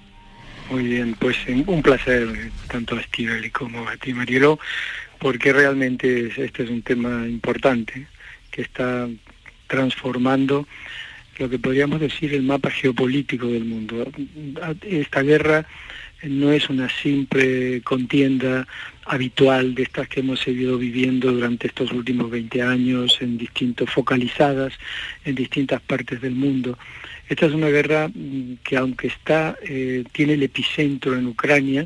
Muy bien, pues un placer tanto a Estivali como a ti, Marielo, porque realmente este es un tema importante que está transformando lo que podríamos decir el mapa geopolítico del mundo. Esta guerra no es una simple contienda habitual de estas que hemos seguido viviendo durante estos últimos 20 años en distintos focalizadas en distintas partes del mundo. Esta es una guerra mm, que aunque está eh, tiene el epicentro en Ucrania,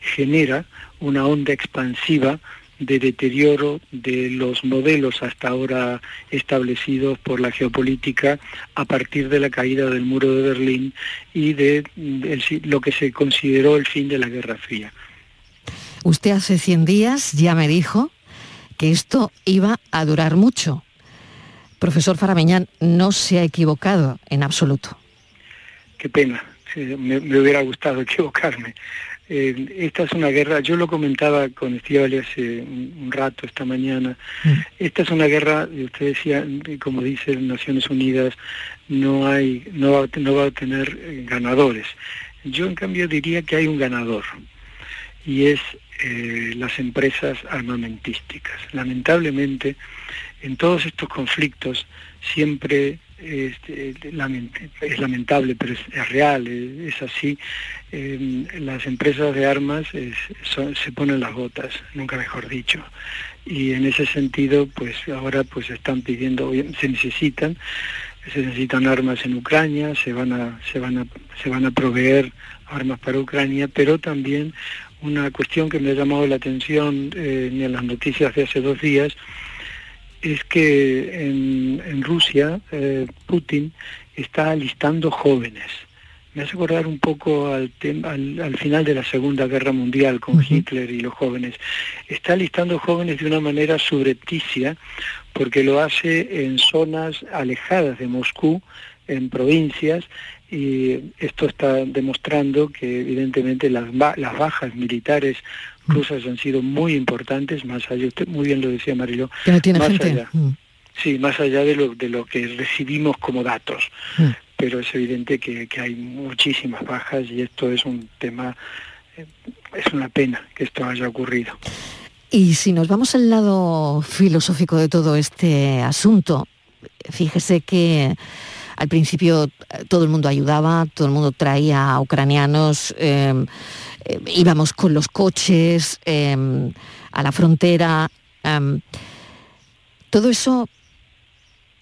genera una onda expansiva de deterioro de los modelos hasta ahora establecidos por la geopolítica a partir de la caída del muro de Berlín y de, lo que se consideró el fin de la Guerra Fría. Usted hace 100 días ya me dijo que esto iba a durar mucho. Profesor Farameñán no se ha equivocado en absoluto. Qué pena, me hubiera gustado equivocarme. Eh, esta es una guerra, yo lo comentaba con Estivali hace un, rato esta mañana, mm. esta es una guerra, usted decía, como dice Naciones Unidas, no hay, no va, no va a tener eh, ganadores. Yo en cambio diría que hay un ganador y es eh, las empresas armamentísticas. Lamentablemente, en todos estos conflictos siempre es, es lamentable, pero es, real, es, así. Em, las empresas de armas se ponen las botas, nunca mejor dicho. Y en ese sentido, pues ahora pues están pidiendo, se necesitan, se necesitan armas en Ucrania, se van a, se van a, se van a proveer armas para Ucrania, pero también una cuestión que me ha llamado la atención eh, en las noticias de hace dos días es que en, Rusia eh, Putin está alistando jóvenes. Me hace acordar un poco al, al, final de la Segunda Guerra Mundial con Hitler y los jóvenes. Está alistando jóvenes de una manera subrepticia porque lo hace en zonas alejadas de Moscú, en provincias, y esto está demostrando que evidentemente las, las bajas militares rusas han sido muy importantes, más allá, usted muy bien lo decía Marilo, más allá. Mm. Sí, más allá de lo, de lo que recibimos como datos. Mm. Pero es evidente que, hay muchísimas bajas y esto es un tema, eh, es una pena que esto haya ocurrido. Y si nos vamos al lado filosófico de todo este asunto, fíjese que al principio eh, todo el mundo ayudaba, todo el mundo traía a ucranianos. Eh, eh, íbamos con los coches em, a la frontera. Em, todo eso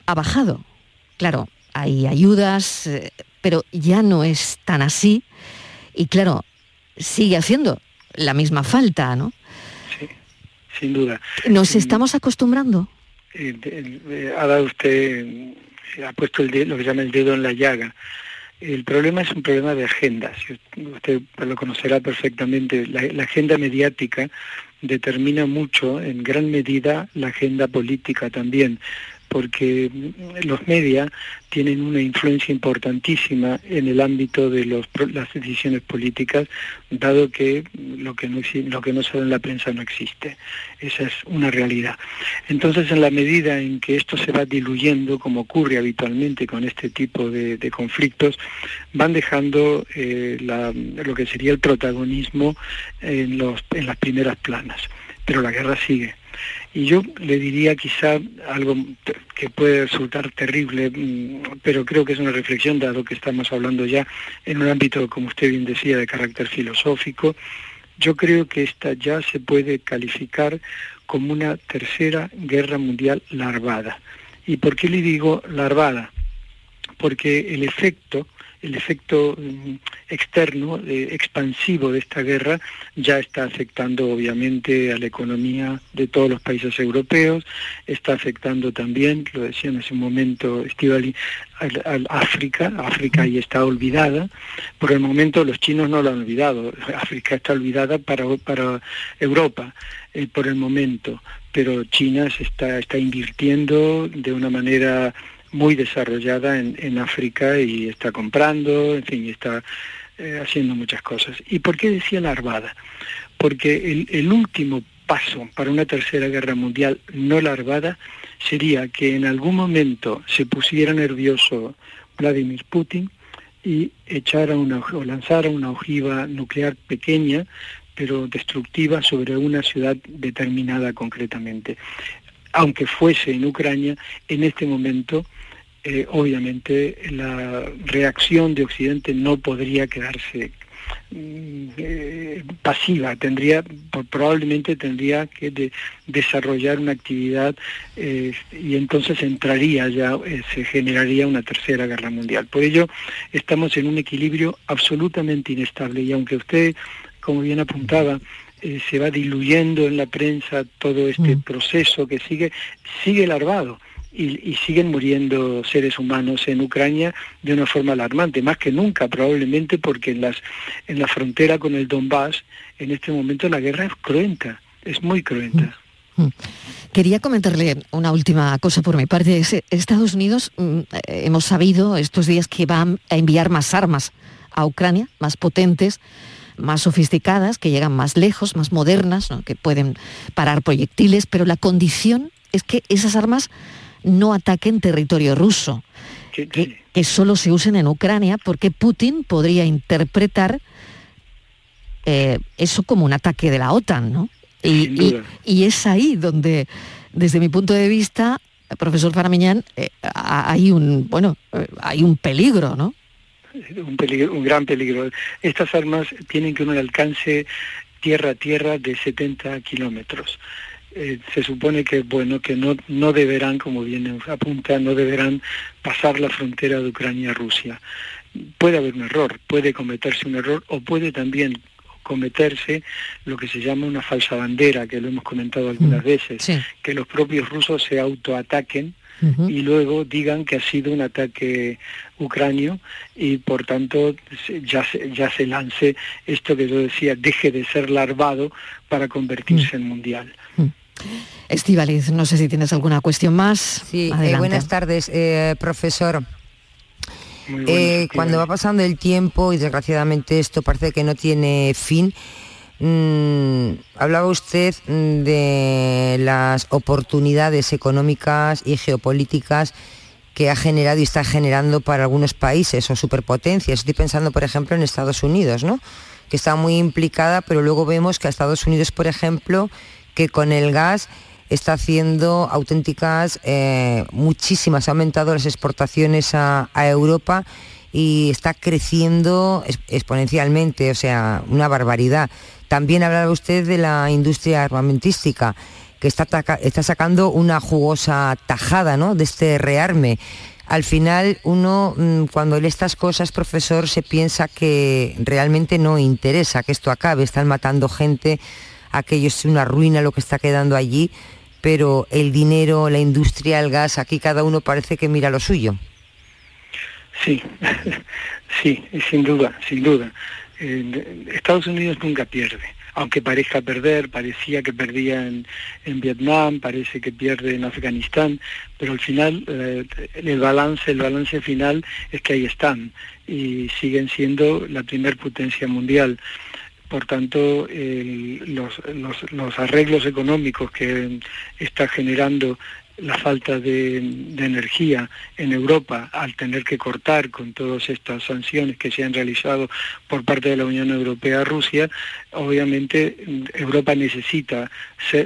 ha bajado. Claro, hay ayudas, eh, pero ya no es tan así. Y claro, sigue haciendo la misma falta, ¿no? Sí, sin duda. ¿Nos estamos acostumbrando? Ha dado usted, ha puesto el lo que llama el dedo en la llaga. El problema es un problema de agenda. Usted lo conocerá perfectamente. La, agenda mediática determina mucho, en gran medida, la agenda política también porque los medios tienen una influencia importantísima en el ámbito de las decisiones políticas, dado que lo que, no, lo que no sale en la prensa no existe. Esa es una realidad. Entonces, en la medida en que esto se va diluyendo, como ocurre habitualmente con este tipo de, conflictos, van dejando eh, lo que sería el protagonismo en, los, en las primeras planas. Pero la guerra sigue y yo le diría quizá algo que puede resultar terrible, mm, pero creo que es una reflexión dado que estamos hablando ya en un ámbito, como usted bien decía, de carácter filosófico. Yo creo que esta ya se puede calificar como una tercera guerra mundial larvada. ¿Y por qué le digo larvada? Porque el efecto el efecto mm, externo, eh, expansivo de esta guerra ya está afectando obviamente a la economía de todos los países europeos, está afectando también, lo decía en ese momento Estivali, al, África, África ahí está olvidada, por el momento los chinos no lo han olvidado, África está olvidada para, para Europa eh, por el momento, pero China se está, está invirtiendo de una manera muy desarrollada en, África y está comprando, en fin, está eh, haciendo muchas cosas. ¿Y por qué decía la armada? Porque el, último paso para una tercera guerra mundial no larvada sería que en algún momento se pusiera nervioso Vladimir Putin y echara una, o lanzara una ojiva nuclear pequeña pero destructiva sobre una ciudad determinada concretamente. Aunque fuese en Ucrania, en este momento eh, obviamente la reacción de Occidente no podría quedarse mm, eh, pasiva, tendría probablemente tendría que desarrollar una actividad eh, y entonces entraría ya, eh, se generaría una tercera guerra mundial. Por ello estamos en un equilibrio absolutamente inestable y aunque usted, como bien apuntaba, se va diluyendo en la prensa todo este mm. proceso que sigue, sigue larvado y, siguen muriendo seres humanos en Ucrania de una forma alarmante, más que nunca probablemente porque en, las, en la frontera con el Donbass en este momento la guerra es cruenta, es muy cruenta. Mm. Mm. Quería comentarle una última cosa por mi parte. Estados Unidos mm, eh, hemos sabido estos días que va a enviar más armas a Ucrania, más potentes, más sofisticadas, que llegan más lejos, más modernas, que pueden parar proyectiles, pero la condición es que esas armas no ataquen territorio ruso, que, solo se usen en Ucrania, porque Putin podría interpretar eh, eso como un ataque de la OTAN, ¿no? Y, es ahí donde, desde mi punto de vista, profesor Faramiñán, eh, hay un bueno, eh, hay un peligro, ¿no? Un, peligro, un gran peligro. Estas armas tienen que un alcance tierra a tierra de 70 kilómetros. Eh, se supone que bueno que no, no deberán, como bien apunta, no deberán pasar la frontera de Ucrania a Rusia. Puede haber un error, puede cometerse un error o puede también cometerse lo que se llama una falsa bandera, que lo hemos comentado algunas mm, veces, que los propios rusos se autoataquen y luego digan que ha sido un ataque ucranio y por tanto ya se, ya se lance esto que yo decía, deje de ser larvado para convertirse mm. en mundial. Mm. Estivaliz, no sé si tienes alguna cuestión más. Sí, eh, buenas tardes, eh, profesor. Eh, cuando va pasando el tiempo y desgraciadamente esto parece que no tiene fin, mm, hablaba usted de las oportunidades económicas y geopolíticas que ha generado y está generando para algunos países o superpotencias. Estoy pensando, por ejemplo, en Estados Unidos, ¿no? que está muy implicada, pero luego vemos que a Estados Unidos, por ejemplo, que con el gas está haciendo auténticas, eh, muchísimas, ha aumentado las exportaciones a, Europa y está creciendo exponencialmente, o sea, una barbaridad. También hablaba usted de la industria armamentística, que está, está sacando una jugosa tajada ¿no? de este rearme. Al final uno, mm, cuando lee estas cosas, profesor, se piensa que realmente no interesa que esto acabe, están matando gente aquello es una ruina lo que está quedando allí, pero el dinero, la industria, el gas, aquí cada uno parece que mira lo suyo. Sí, sí, sin duda, sin duda. Estados Unidos nunca pierde, aunque parezca perder, parecía que perdía en, Vietnam, parece que pierde en Afganistán, pero al final eh, el balance, el balance final es que ahí están y siguen siendo la primer potencia mundial. Por tanto, los, arreglos económicos que está generando la falta de, energía en Europa al tener que cortar con todas estas sanciones que se han realizado por parte de la Unión Europea a Rusia, obviamente Europa necesita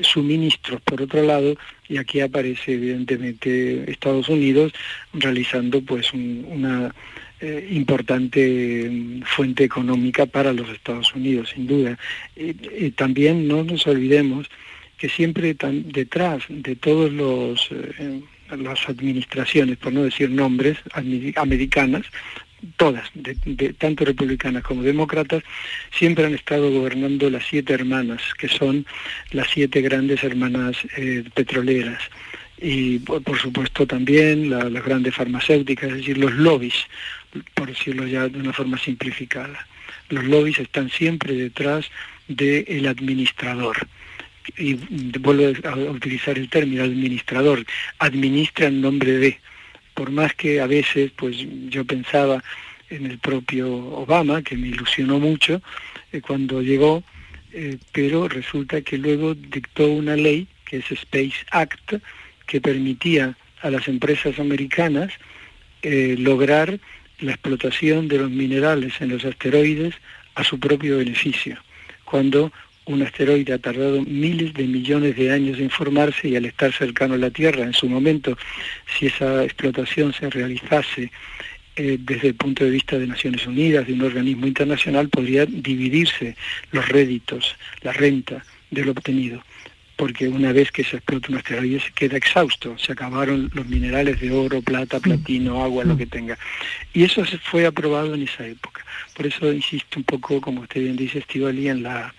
suministros por otro lado y aquí aparece evidentemente Estados Unidos realizando pues una eh, importante mm, fuente económica para los Estados Unidos, sin duda. Y, también no nos olvidemos que siempre detrás de todos los eh, las administraciones, por no decir nombres, americanas, todas, de, tanto republicanas como demócratas, siempre han estado gobernando las siete hermanas, que son las siete grandes hermanas eh, petroleras. Y por, supuesto también las grandes farmacéuticas, es decir, los lobbies, por decirlo ya de una forma simplificada. Los lobbies están siempre detrás del administrador. Y vuelvo a utilizar el término administrador, administra en nombre de. Por más que a veces, pues yo pensaba en el propio Obama, que me ilusionó mucho eh, cuando llegó, eh, pero resulta que luego dictó una ley, que es Space Act, que permitía a las empresas americanas eh, lograr la explotación de los minerales en los asteroides a su propio beneficio, cuando un asteroide ha tardado miles de millones de años en formarse y al estar cercano a la Tierra, en su momento, si esa explotación se realizase eh, desde el punto de vista de Naciones Unidas, de un organismo internacional, podría dividirse los réditos, la renta de lo obtenido porque una vez que se explota un asteroide se queda exhausto, se acabaron los minerales de oro, plata, platino, agua, lo que tenga. Y eso fue aprobado en esa época. Por eso insisto un poco, como usted bien dice, Estivali, en la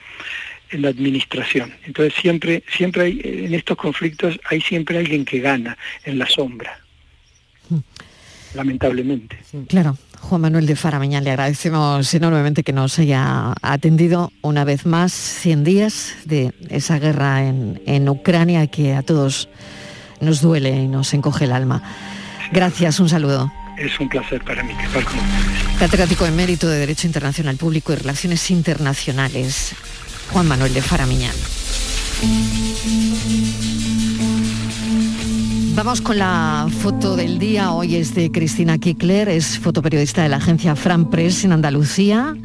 en la administración. Entonces siempre, siempre hay, en estos conflictos hay siempre alguien que gana en la sombra. Lamentablemente. Claro, Juan Manuel de Faramiñán, le agradecemos enormemente que nos haya atendido una vez más 100 días de esa guerra en, en Ucrania que a todos nos duele y nos encoge el alma. Gracias, un saludo. Es un placer para mí estar con ustedes. Catedrático emérito de Derecho Internacional Público y Relaciones Internacionales, Juan Manuel de Faramiñán. Vamos con la foto del día. Hoy es de Cristina Kickler, es fotoperiodista de la agencia Fran Press en Andalucía.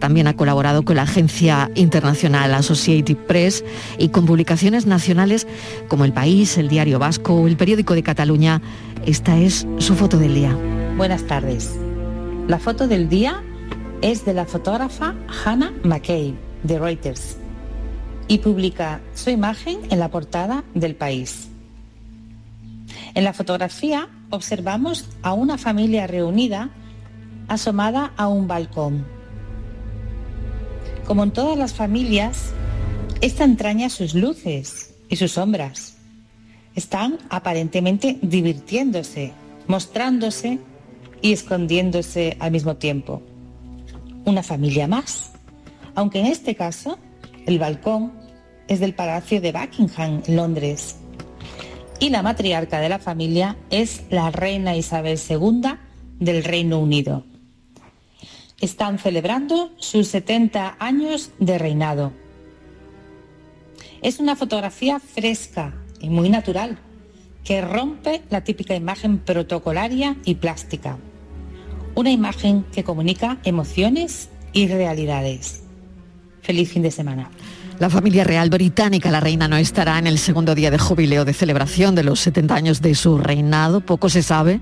También ha colaborado con la agencia internacional Associated Press y con publicaciones nacionales como El País, El Diario Vasco o El Periódico de Cataluña. Esta es su foto del día. Buenas tardes. La foto del día es de la fotógrafa Hannah McKay de Reuters y publica su imagen en la portada del país. En la fotografía observamos a una familia reunida asomada a un balcón. Como en todas las familias, esta entraña sus luces y sus sombras. Están aparentemente divirtiéndose, mostrándose y escondiéndose al mismo tiempo. Una familia más, aunque en este caso el balcón es del Palacio de Buckingham, Londres. Y la matriarca de la familia es la reina Isabel II del Reino Unido. Están celebrando sus 70 años de reinado. Es una fotografía fresca y muy natural que rompe la típica imagen protocolaria y plástica. Una imagen que comunica emociones y realidades. Feliz fin de semana. La familia real británica, la reina, no estará en el segundo día de jubileo de celebración de los 70 años de su reinado. Poco se sabe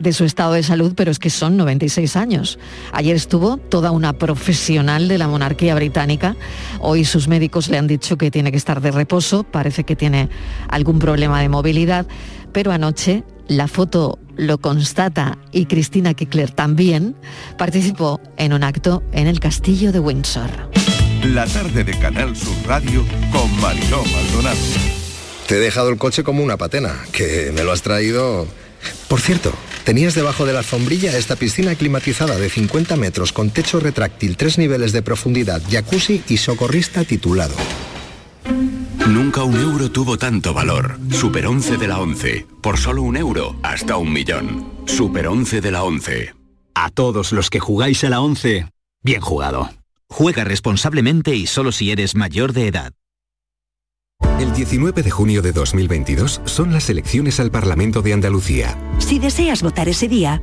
de su estado de salud, pero es que son 96 años. Ayer estuvo toda una profesional de la monarquía británica. Hoy sus médicos le han dicho que tiene que estar de reposo. Parece que tiene algún problema de movilidad. Pero anoche la foto lo constata y Cristina Kickler también participó en un acto en el castillo de Windsor. La tarde de Canal Sur Radio con Mariló Maldonado. Te he dejado el coche como una patena, que me lo has traído... Por cierto, tenías debajo de la alfombrilla esta piscina climatizada de 50 metros con techo retráctil, tres niveles de profundidad, jacuzzi y socorrista titulado. Nunca un euro tuvo tanto valor. Super 11 de la 11. Por solo un euro, hasta un millón. Super 11 de la 11. A todos los que jugáis a la 11, bien jugado. Juega responsablemente y solo si eres mayor de edad. El 19 de junio de 2022 son las elecciones al Parlamento de Andalucía. Si deseas votar ese día,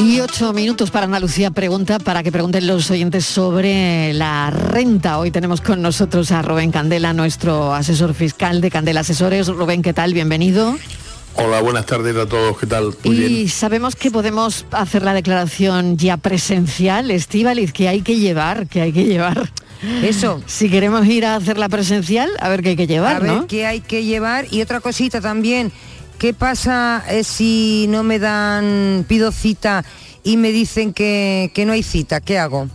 Y ocho minutos para Andalucía Pregunta, para que pregunten los oyentes sobre la renta. Hoy tenemos con nosotros a Rubén Candela, nuestro asesor fiscal de Candela Asesores. Rubén, ¿qué tal? Bienvenido. Hola, buenas tardes a todos, ¿qué tal? Muy y bien. sabemos que podemos hacer la declaración ya presencial, Estíbaliz, que hay que llevar, que hay que llevar. Eso. Si queremos ir a hacerla presencial, a ver qué hay que llevar, a ver ¿no? qué hay que llevar y otra cosita también. ¿Qué pasa eh, si no me dan, pido cita y me dicen que, que no hay cita? ¿Qué hago?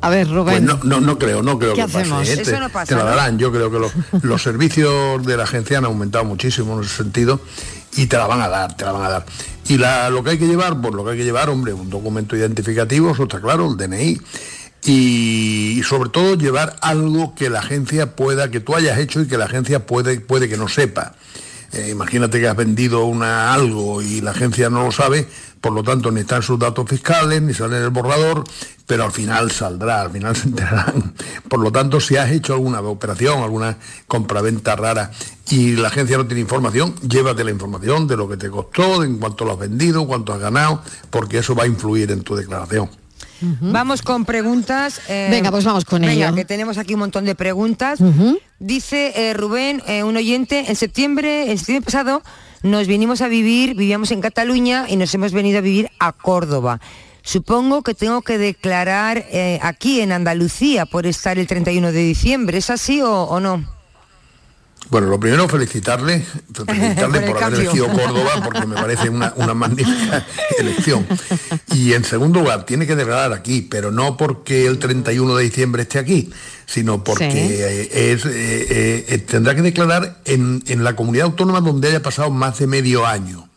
A ver, Pues Rubén. no, no, no creo, no creo ¿Qué que pase. hacemos? ¿eh? Eso Te- no pasa, te darán. Yo creo que los, los servicios de la agencia han aumentado muchísimo en ese sentido y te la van a dar, te la van a dar. Y la- lo que hay que llevar, pues lo que hay que llevar, hombre, un documento identificativo, eso está claro, el DNI. Y, y sobre todo llevar algo que la agencia pueda, que tú hayas hecho y que la agencia puede, puede que no sepa. Eh, imagínate que has vendido una, algo y la agencia no lo sabe, por lo tanto ni están sus datos fiscales, ni sale en el borrador, pero al final saldrá, al final se enterarán. Por lo tanto, si has hecho alguna operación, alguna compraventa rara y la agencia no tiene información, llévate la información de lo que te costó, en cuánto lo has vendido, cuánto has ganado, porque eso va a influir en tu declaración. Vamos con preguntas. eh, Venga, pues vamos con venga, ello. que tenemos aquí un montón de preguntas. Dice eh, Rubén, eh, un oyente, en septiembre, en septiembre pasado, nos vinimos a vivir, vivíamos en Cataluña y nos hemos venido a vivir a Córdoba. Supongo que tengo que declarar aquí en Andalucía por estar el 31 de diciembre. ¿Es así o, o no? Bueno, lo primero felicitarle, felicitarle Por haber elegido Córdoba, porque me parece una, una magnífica elección. Y en segundo lugar, tiene que declarar aquí, pero no porque el 31 de diciembre esté aquí, sino porque Sí. eh, es, eh, eh, tendrá que declarar en, en la comunidad autónoma donde haya pasado más de medio año.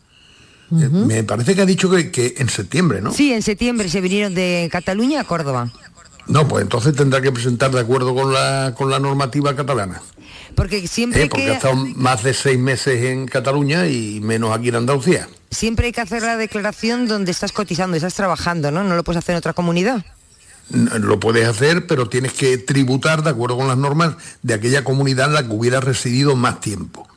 Me parece que ha dicho que, que en septiembre, ¿no? Sí, en septiembre se vinieron de Cataluña a Córdoba. No, pues entonces tendrá que presentar de acuerdo con la, con la normativa catalana. Porque siempre Eh, porque que... ha estado más de seis meses en Cataluña y menos aquí en Andalucía. Siempre hay que hacer la declaración donde estás cotizando, estás trabajando, ¿no? No lo puedes hacer en otra comunidad. Lo puedes hacer, pero tienes que tributar de acuerdo con las normas de aquella comunidad en la que hubiera residido más tiempo.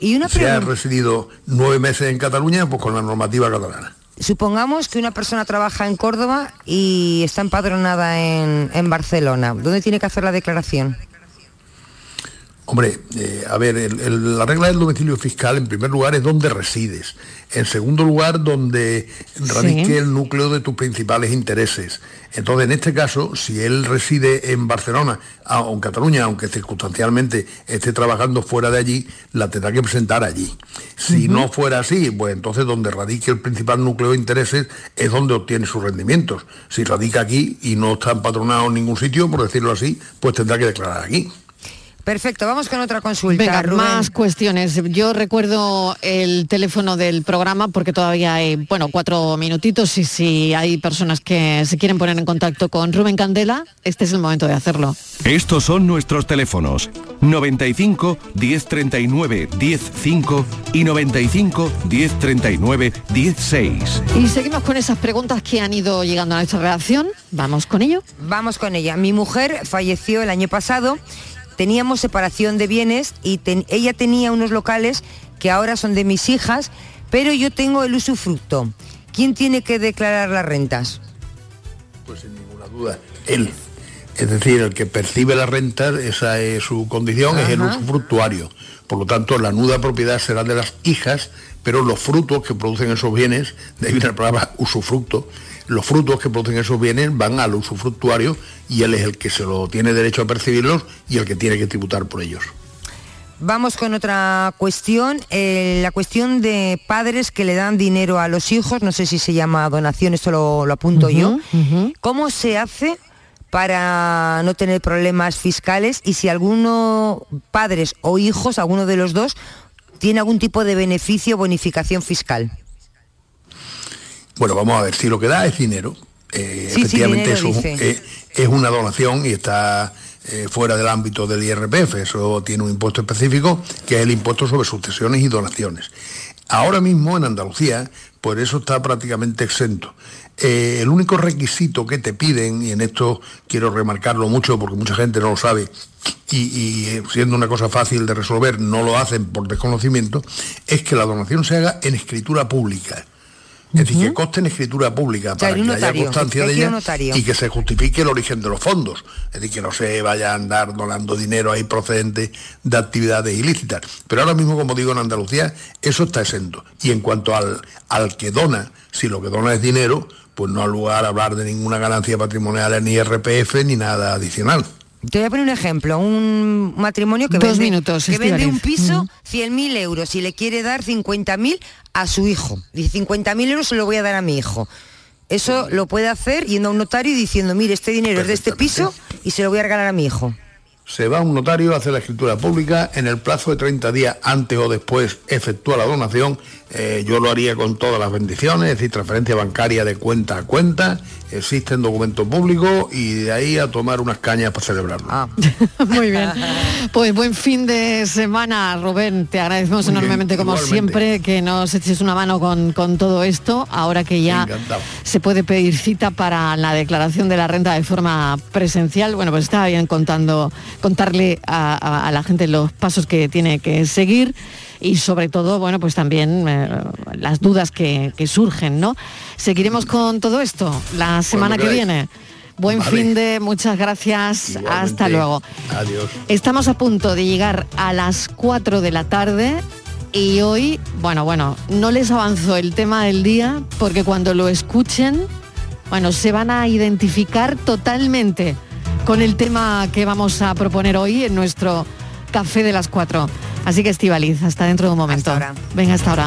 Y una Si pregunta, residido nueve meses en Cataluña, pues con la normativa catalana. supongamos que una persona trabaja en Córdoba y está empadronada en, en Barcelona. ¿Dónde tiene que hacer la declaración? Hombre, eh, a ver, el- el- la regla del domicilio fiscal en primer lugar es donde resides. En segundo lugar, donde radique Sí. el núcleo de tus principales intereses. Entonces, en este caso, si él reside en Barcelona o en Cataluña, aunque circunstancialmente esté trabajando fuera de allí, la tendrá que presentar allí. Si no fuera así, pues entonces donde radique el principal núcleo de intereses es donde obtiene sus rendimientos. Si radica aquí y no está empadronado en ningún sitio, por decirlo así, pues tendrá que declarar aquí. Perfecto, vamos con otra consulta. Venga, Rubén. más cuestiones. Yo recuerdo el teléfono del programa porque todavía hay, bueno, cuatro minutitos y si hay personas que se quieren poner en contacto con Rubén Candela, este es el momento de hacerlo. Estos son nuestros teléfonos 95 1039 105 y 95 1039 16. Y seguimos con esas preguntas que han ido llegando a nuestra redacción. Vamos con ello. Vamos con ella. Mi mujer falleció el año pasado, teníamos separación de bienes y ten- ella tenía unos locales que ahora son de mis hijas, pero yo tengo el usufructo. ¿Quién tiene que declarar las rentas? Pues sin ninguna duda, él. Es decir, el que percibe la renta, esa es su condición, es el usufructuario. Por lo tanto, la nuda propiedad será de las hijas, pero los frutos que producen esos bienes, de ahí viene la palabra usufructo, los frutos que producen esos bienes van al usufructuario y él es el que se lo tiene derecho a percibirlos y el que tiene que tributar por ellos. Vamos con otra cuestión, eh, la cuestión de padres que le dan dinero a los hijos, no sé si se llama donación, esto lo, lo apunto yo. ¿Cómo se hace para no tener problemas fiscales y si alguno, padres o hijos, alguno de los dos, tiene algún tipo de beneficio o bonificación fiscal? Bueno, vamos a ver, si lo que da es dinero, eh, Sí, sí, efectivamente dinero, eso eh, es una donación y está eh, fuera del ámbito del IRPF, eso tiene un impuesto específico que es el impuesto sobre sucesiones y donaciones. Ahora mismo en Andalucía, pues eso está prácticamente exento. Eh, el único requisito que te piden, y en esto quiero remarcarlo mucho porque mucha gente no lo sabe, y, y, siendo una cosa fácil de resolver, no lo hacen por desconocimiento, es que la donación se haga en escritura pública. Es decir, que conste en escritura pública para que haya constancia de ella y que se justifique el origen de los fondos. Es decir, que no se vaya a andar donando dinero ahí procedente de actividades ilícitas. Pero ahora mismo, como digo, en Andalucía eso está exento. Y en cuanto al, al que dona, si lo que dona es dinero, pues no ha lugar a hablar de ninguna ganancia patrimonial ni IRPF ni nada adicional. Te voy a poner un ejemplo, un matrimonio que Dos vende, minutos, que vende un piso, Ujú. 100.000 euros y le quiere dar 50.000 a su hijo. Dice, 50.000 euros se lo voy a dar a mi hijo. Eso lo puede hacer yendo a un notario y diciendo, mire, este dinero es de este piso y se lo voy a regalar a mi hijo. Se va a un notario, hace la escritura pública, en el plazo de 30 días antes o después efectúa la donación, eh, yo lo haría con todas las bendiciones, es decir, transferencia bancaria de cuenta a cuenta, existen documentos públicos y de ahí a tomar unas cañas para celebrarlo. Ah. Muy bien. Pues buen fin de semana, Rubén. Te agradecemos bien, enormemente, como igualmente. siempre, que nos eches una mano con, con todo esto, ahora que ya Encantado. se puede pedir cita para la declaración de la renta de forma presencial. Bueno, pues estaba bien contando, contarle a, a- a la gente los pasos que tiene que seguir y sobre todo, bueno, pues también eh, las dudas que, que surgen, ¿no? Seguiremos con todo esto la semana que queráis. viene. Buen Vale. fin de, muchas gracias, hasta luego. Adiós. Estamos a punto de llegar a las 4 de la tarde y hoy, bueno, bueno, no les avanzo el tema del día porque cuando lo escuchen, bueno, se van a identificar totalmente con el tema que vamos a proponer hoy en nuestro café de las 4. Así que Estivaliz, hasta dentro de un momento. Venga, hasta ahora.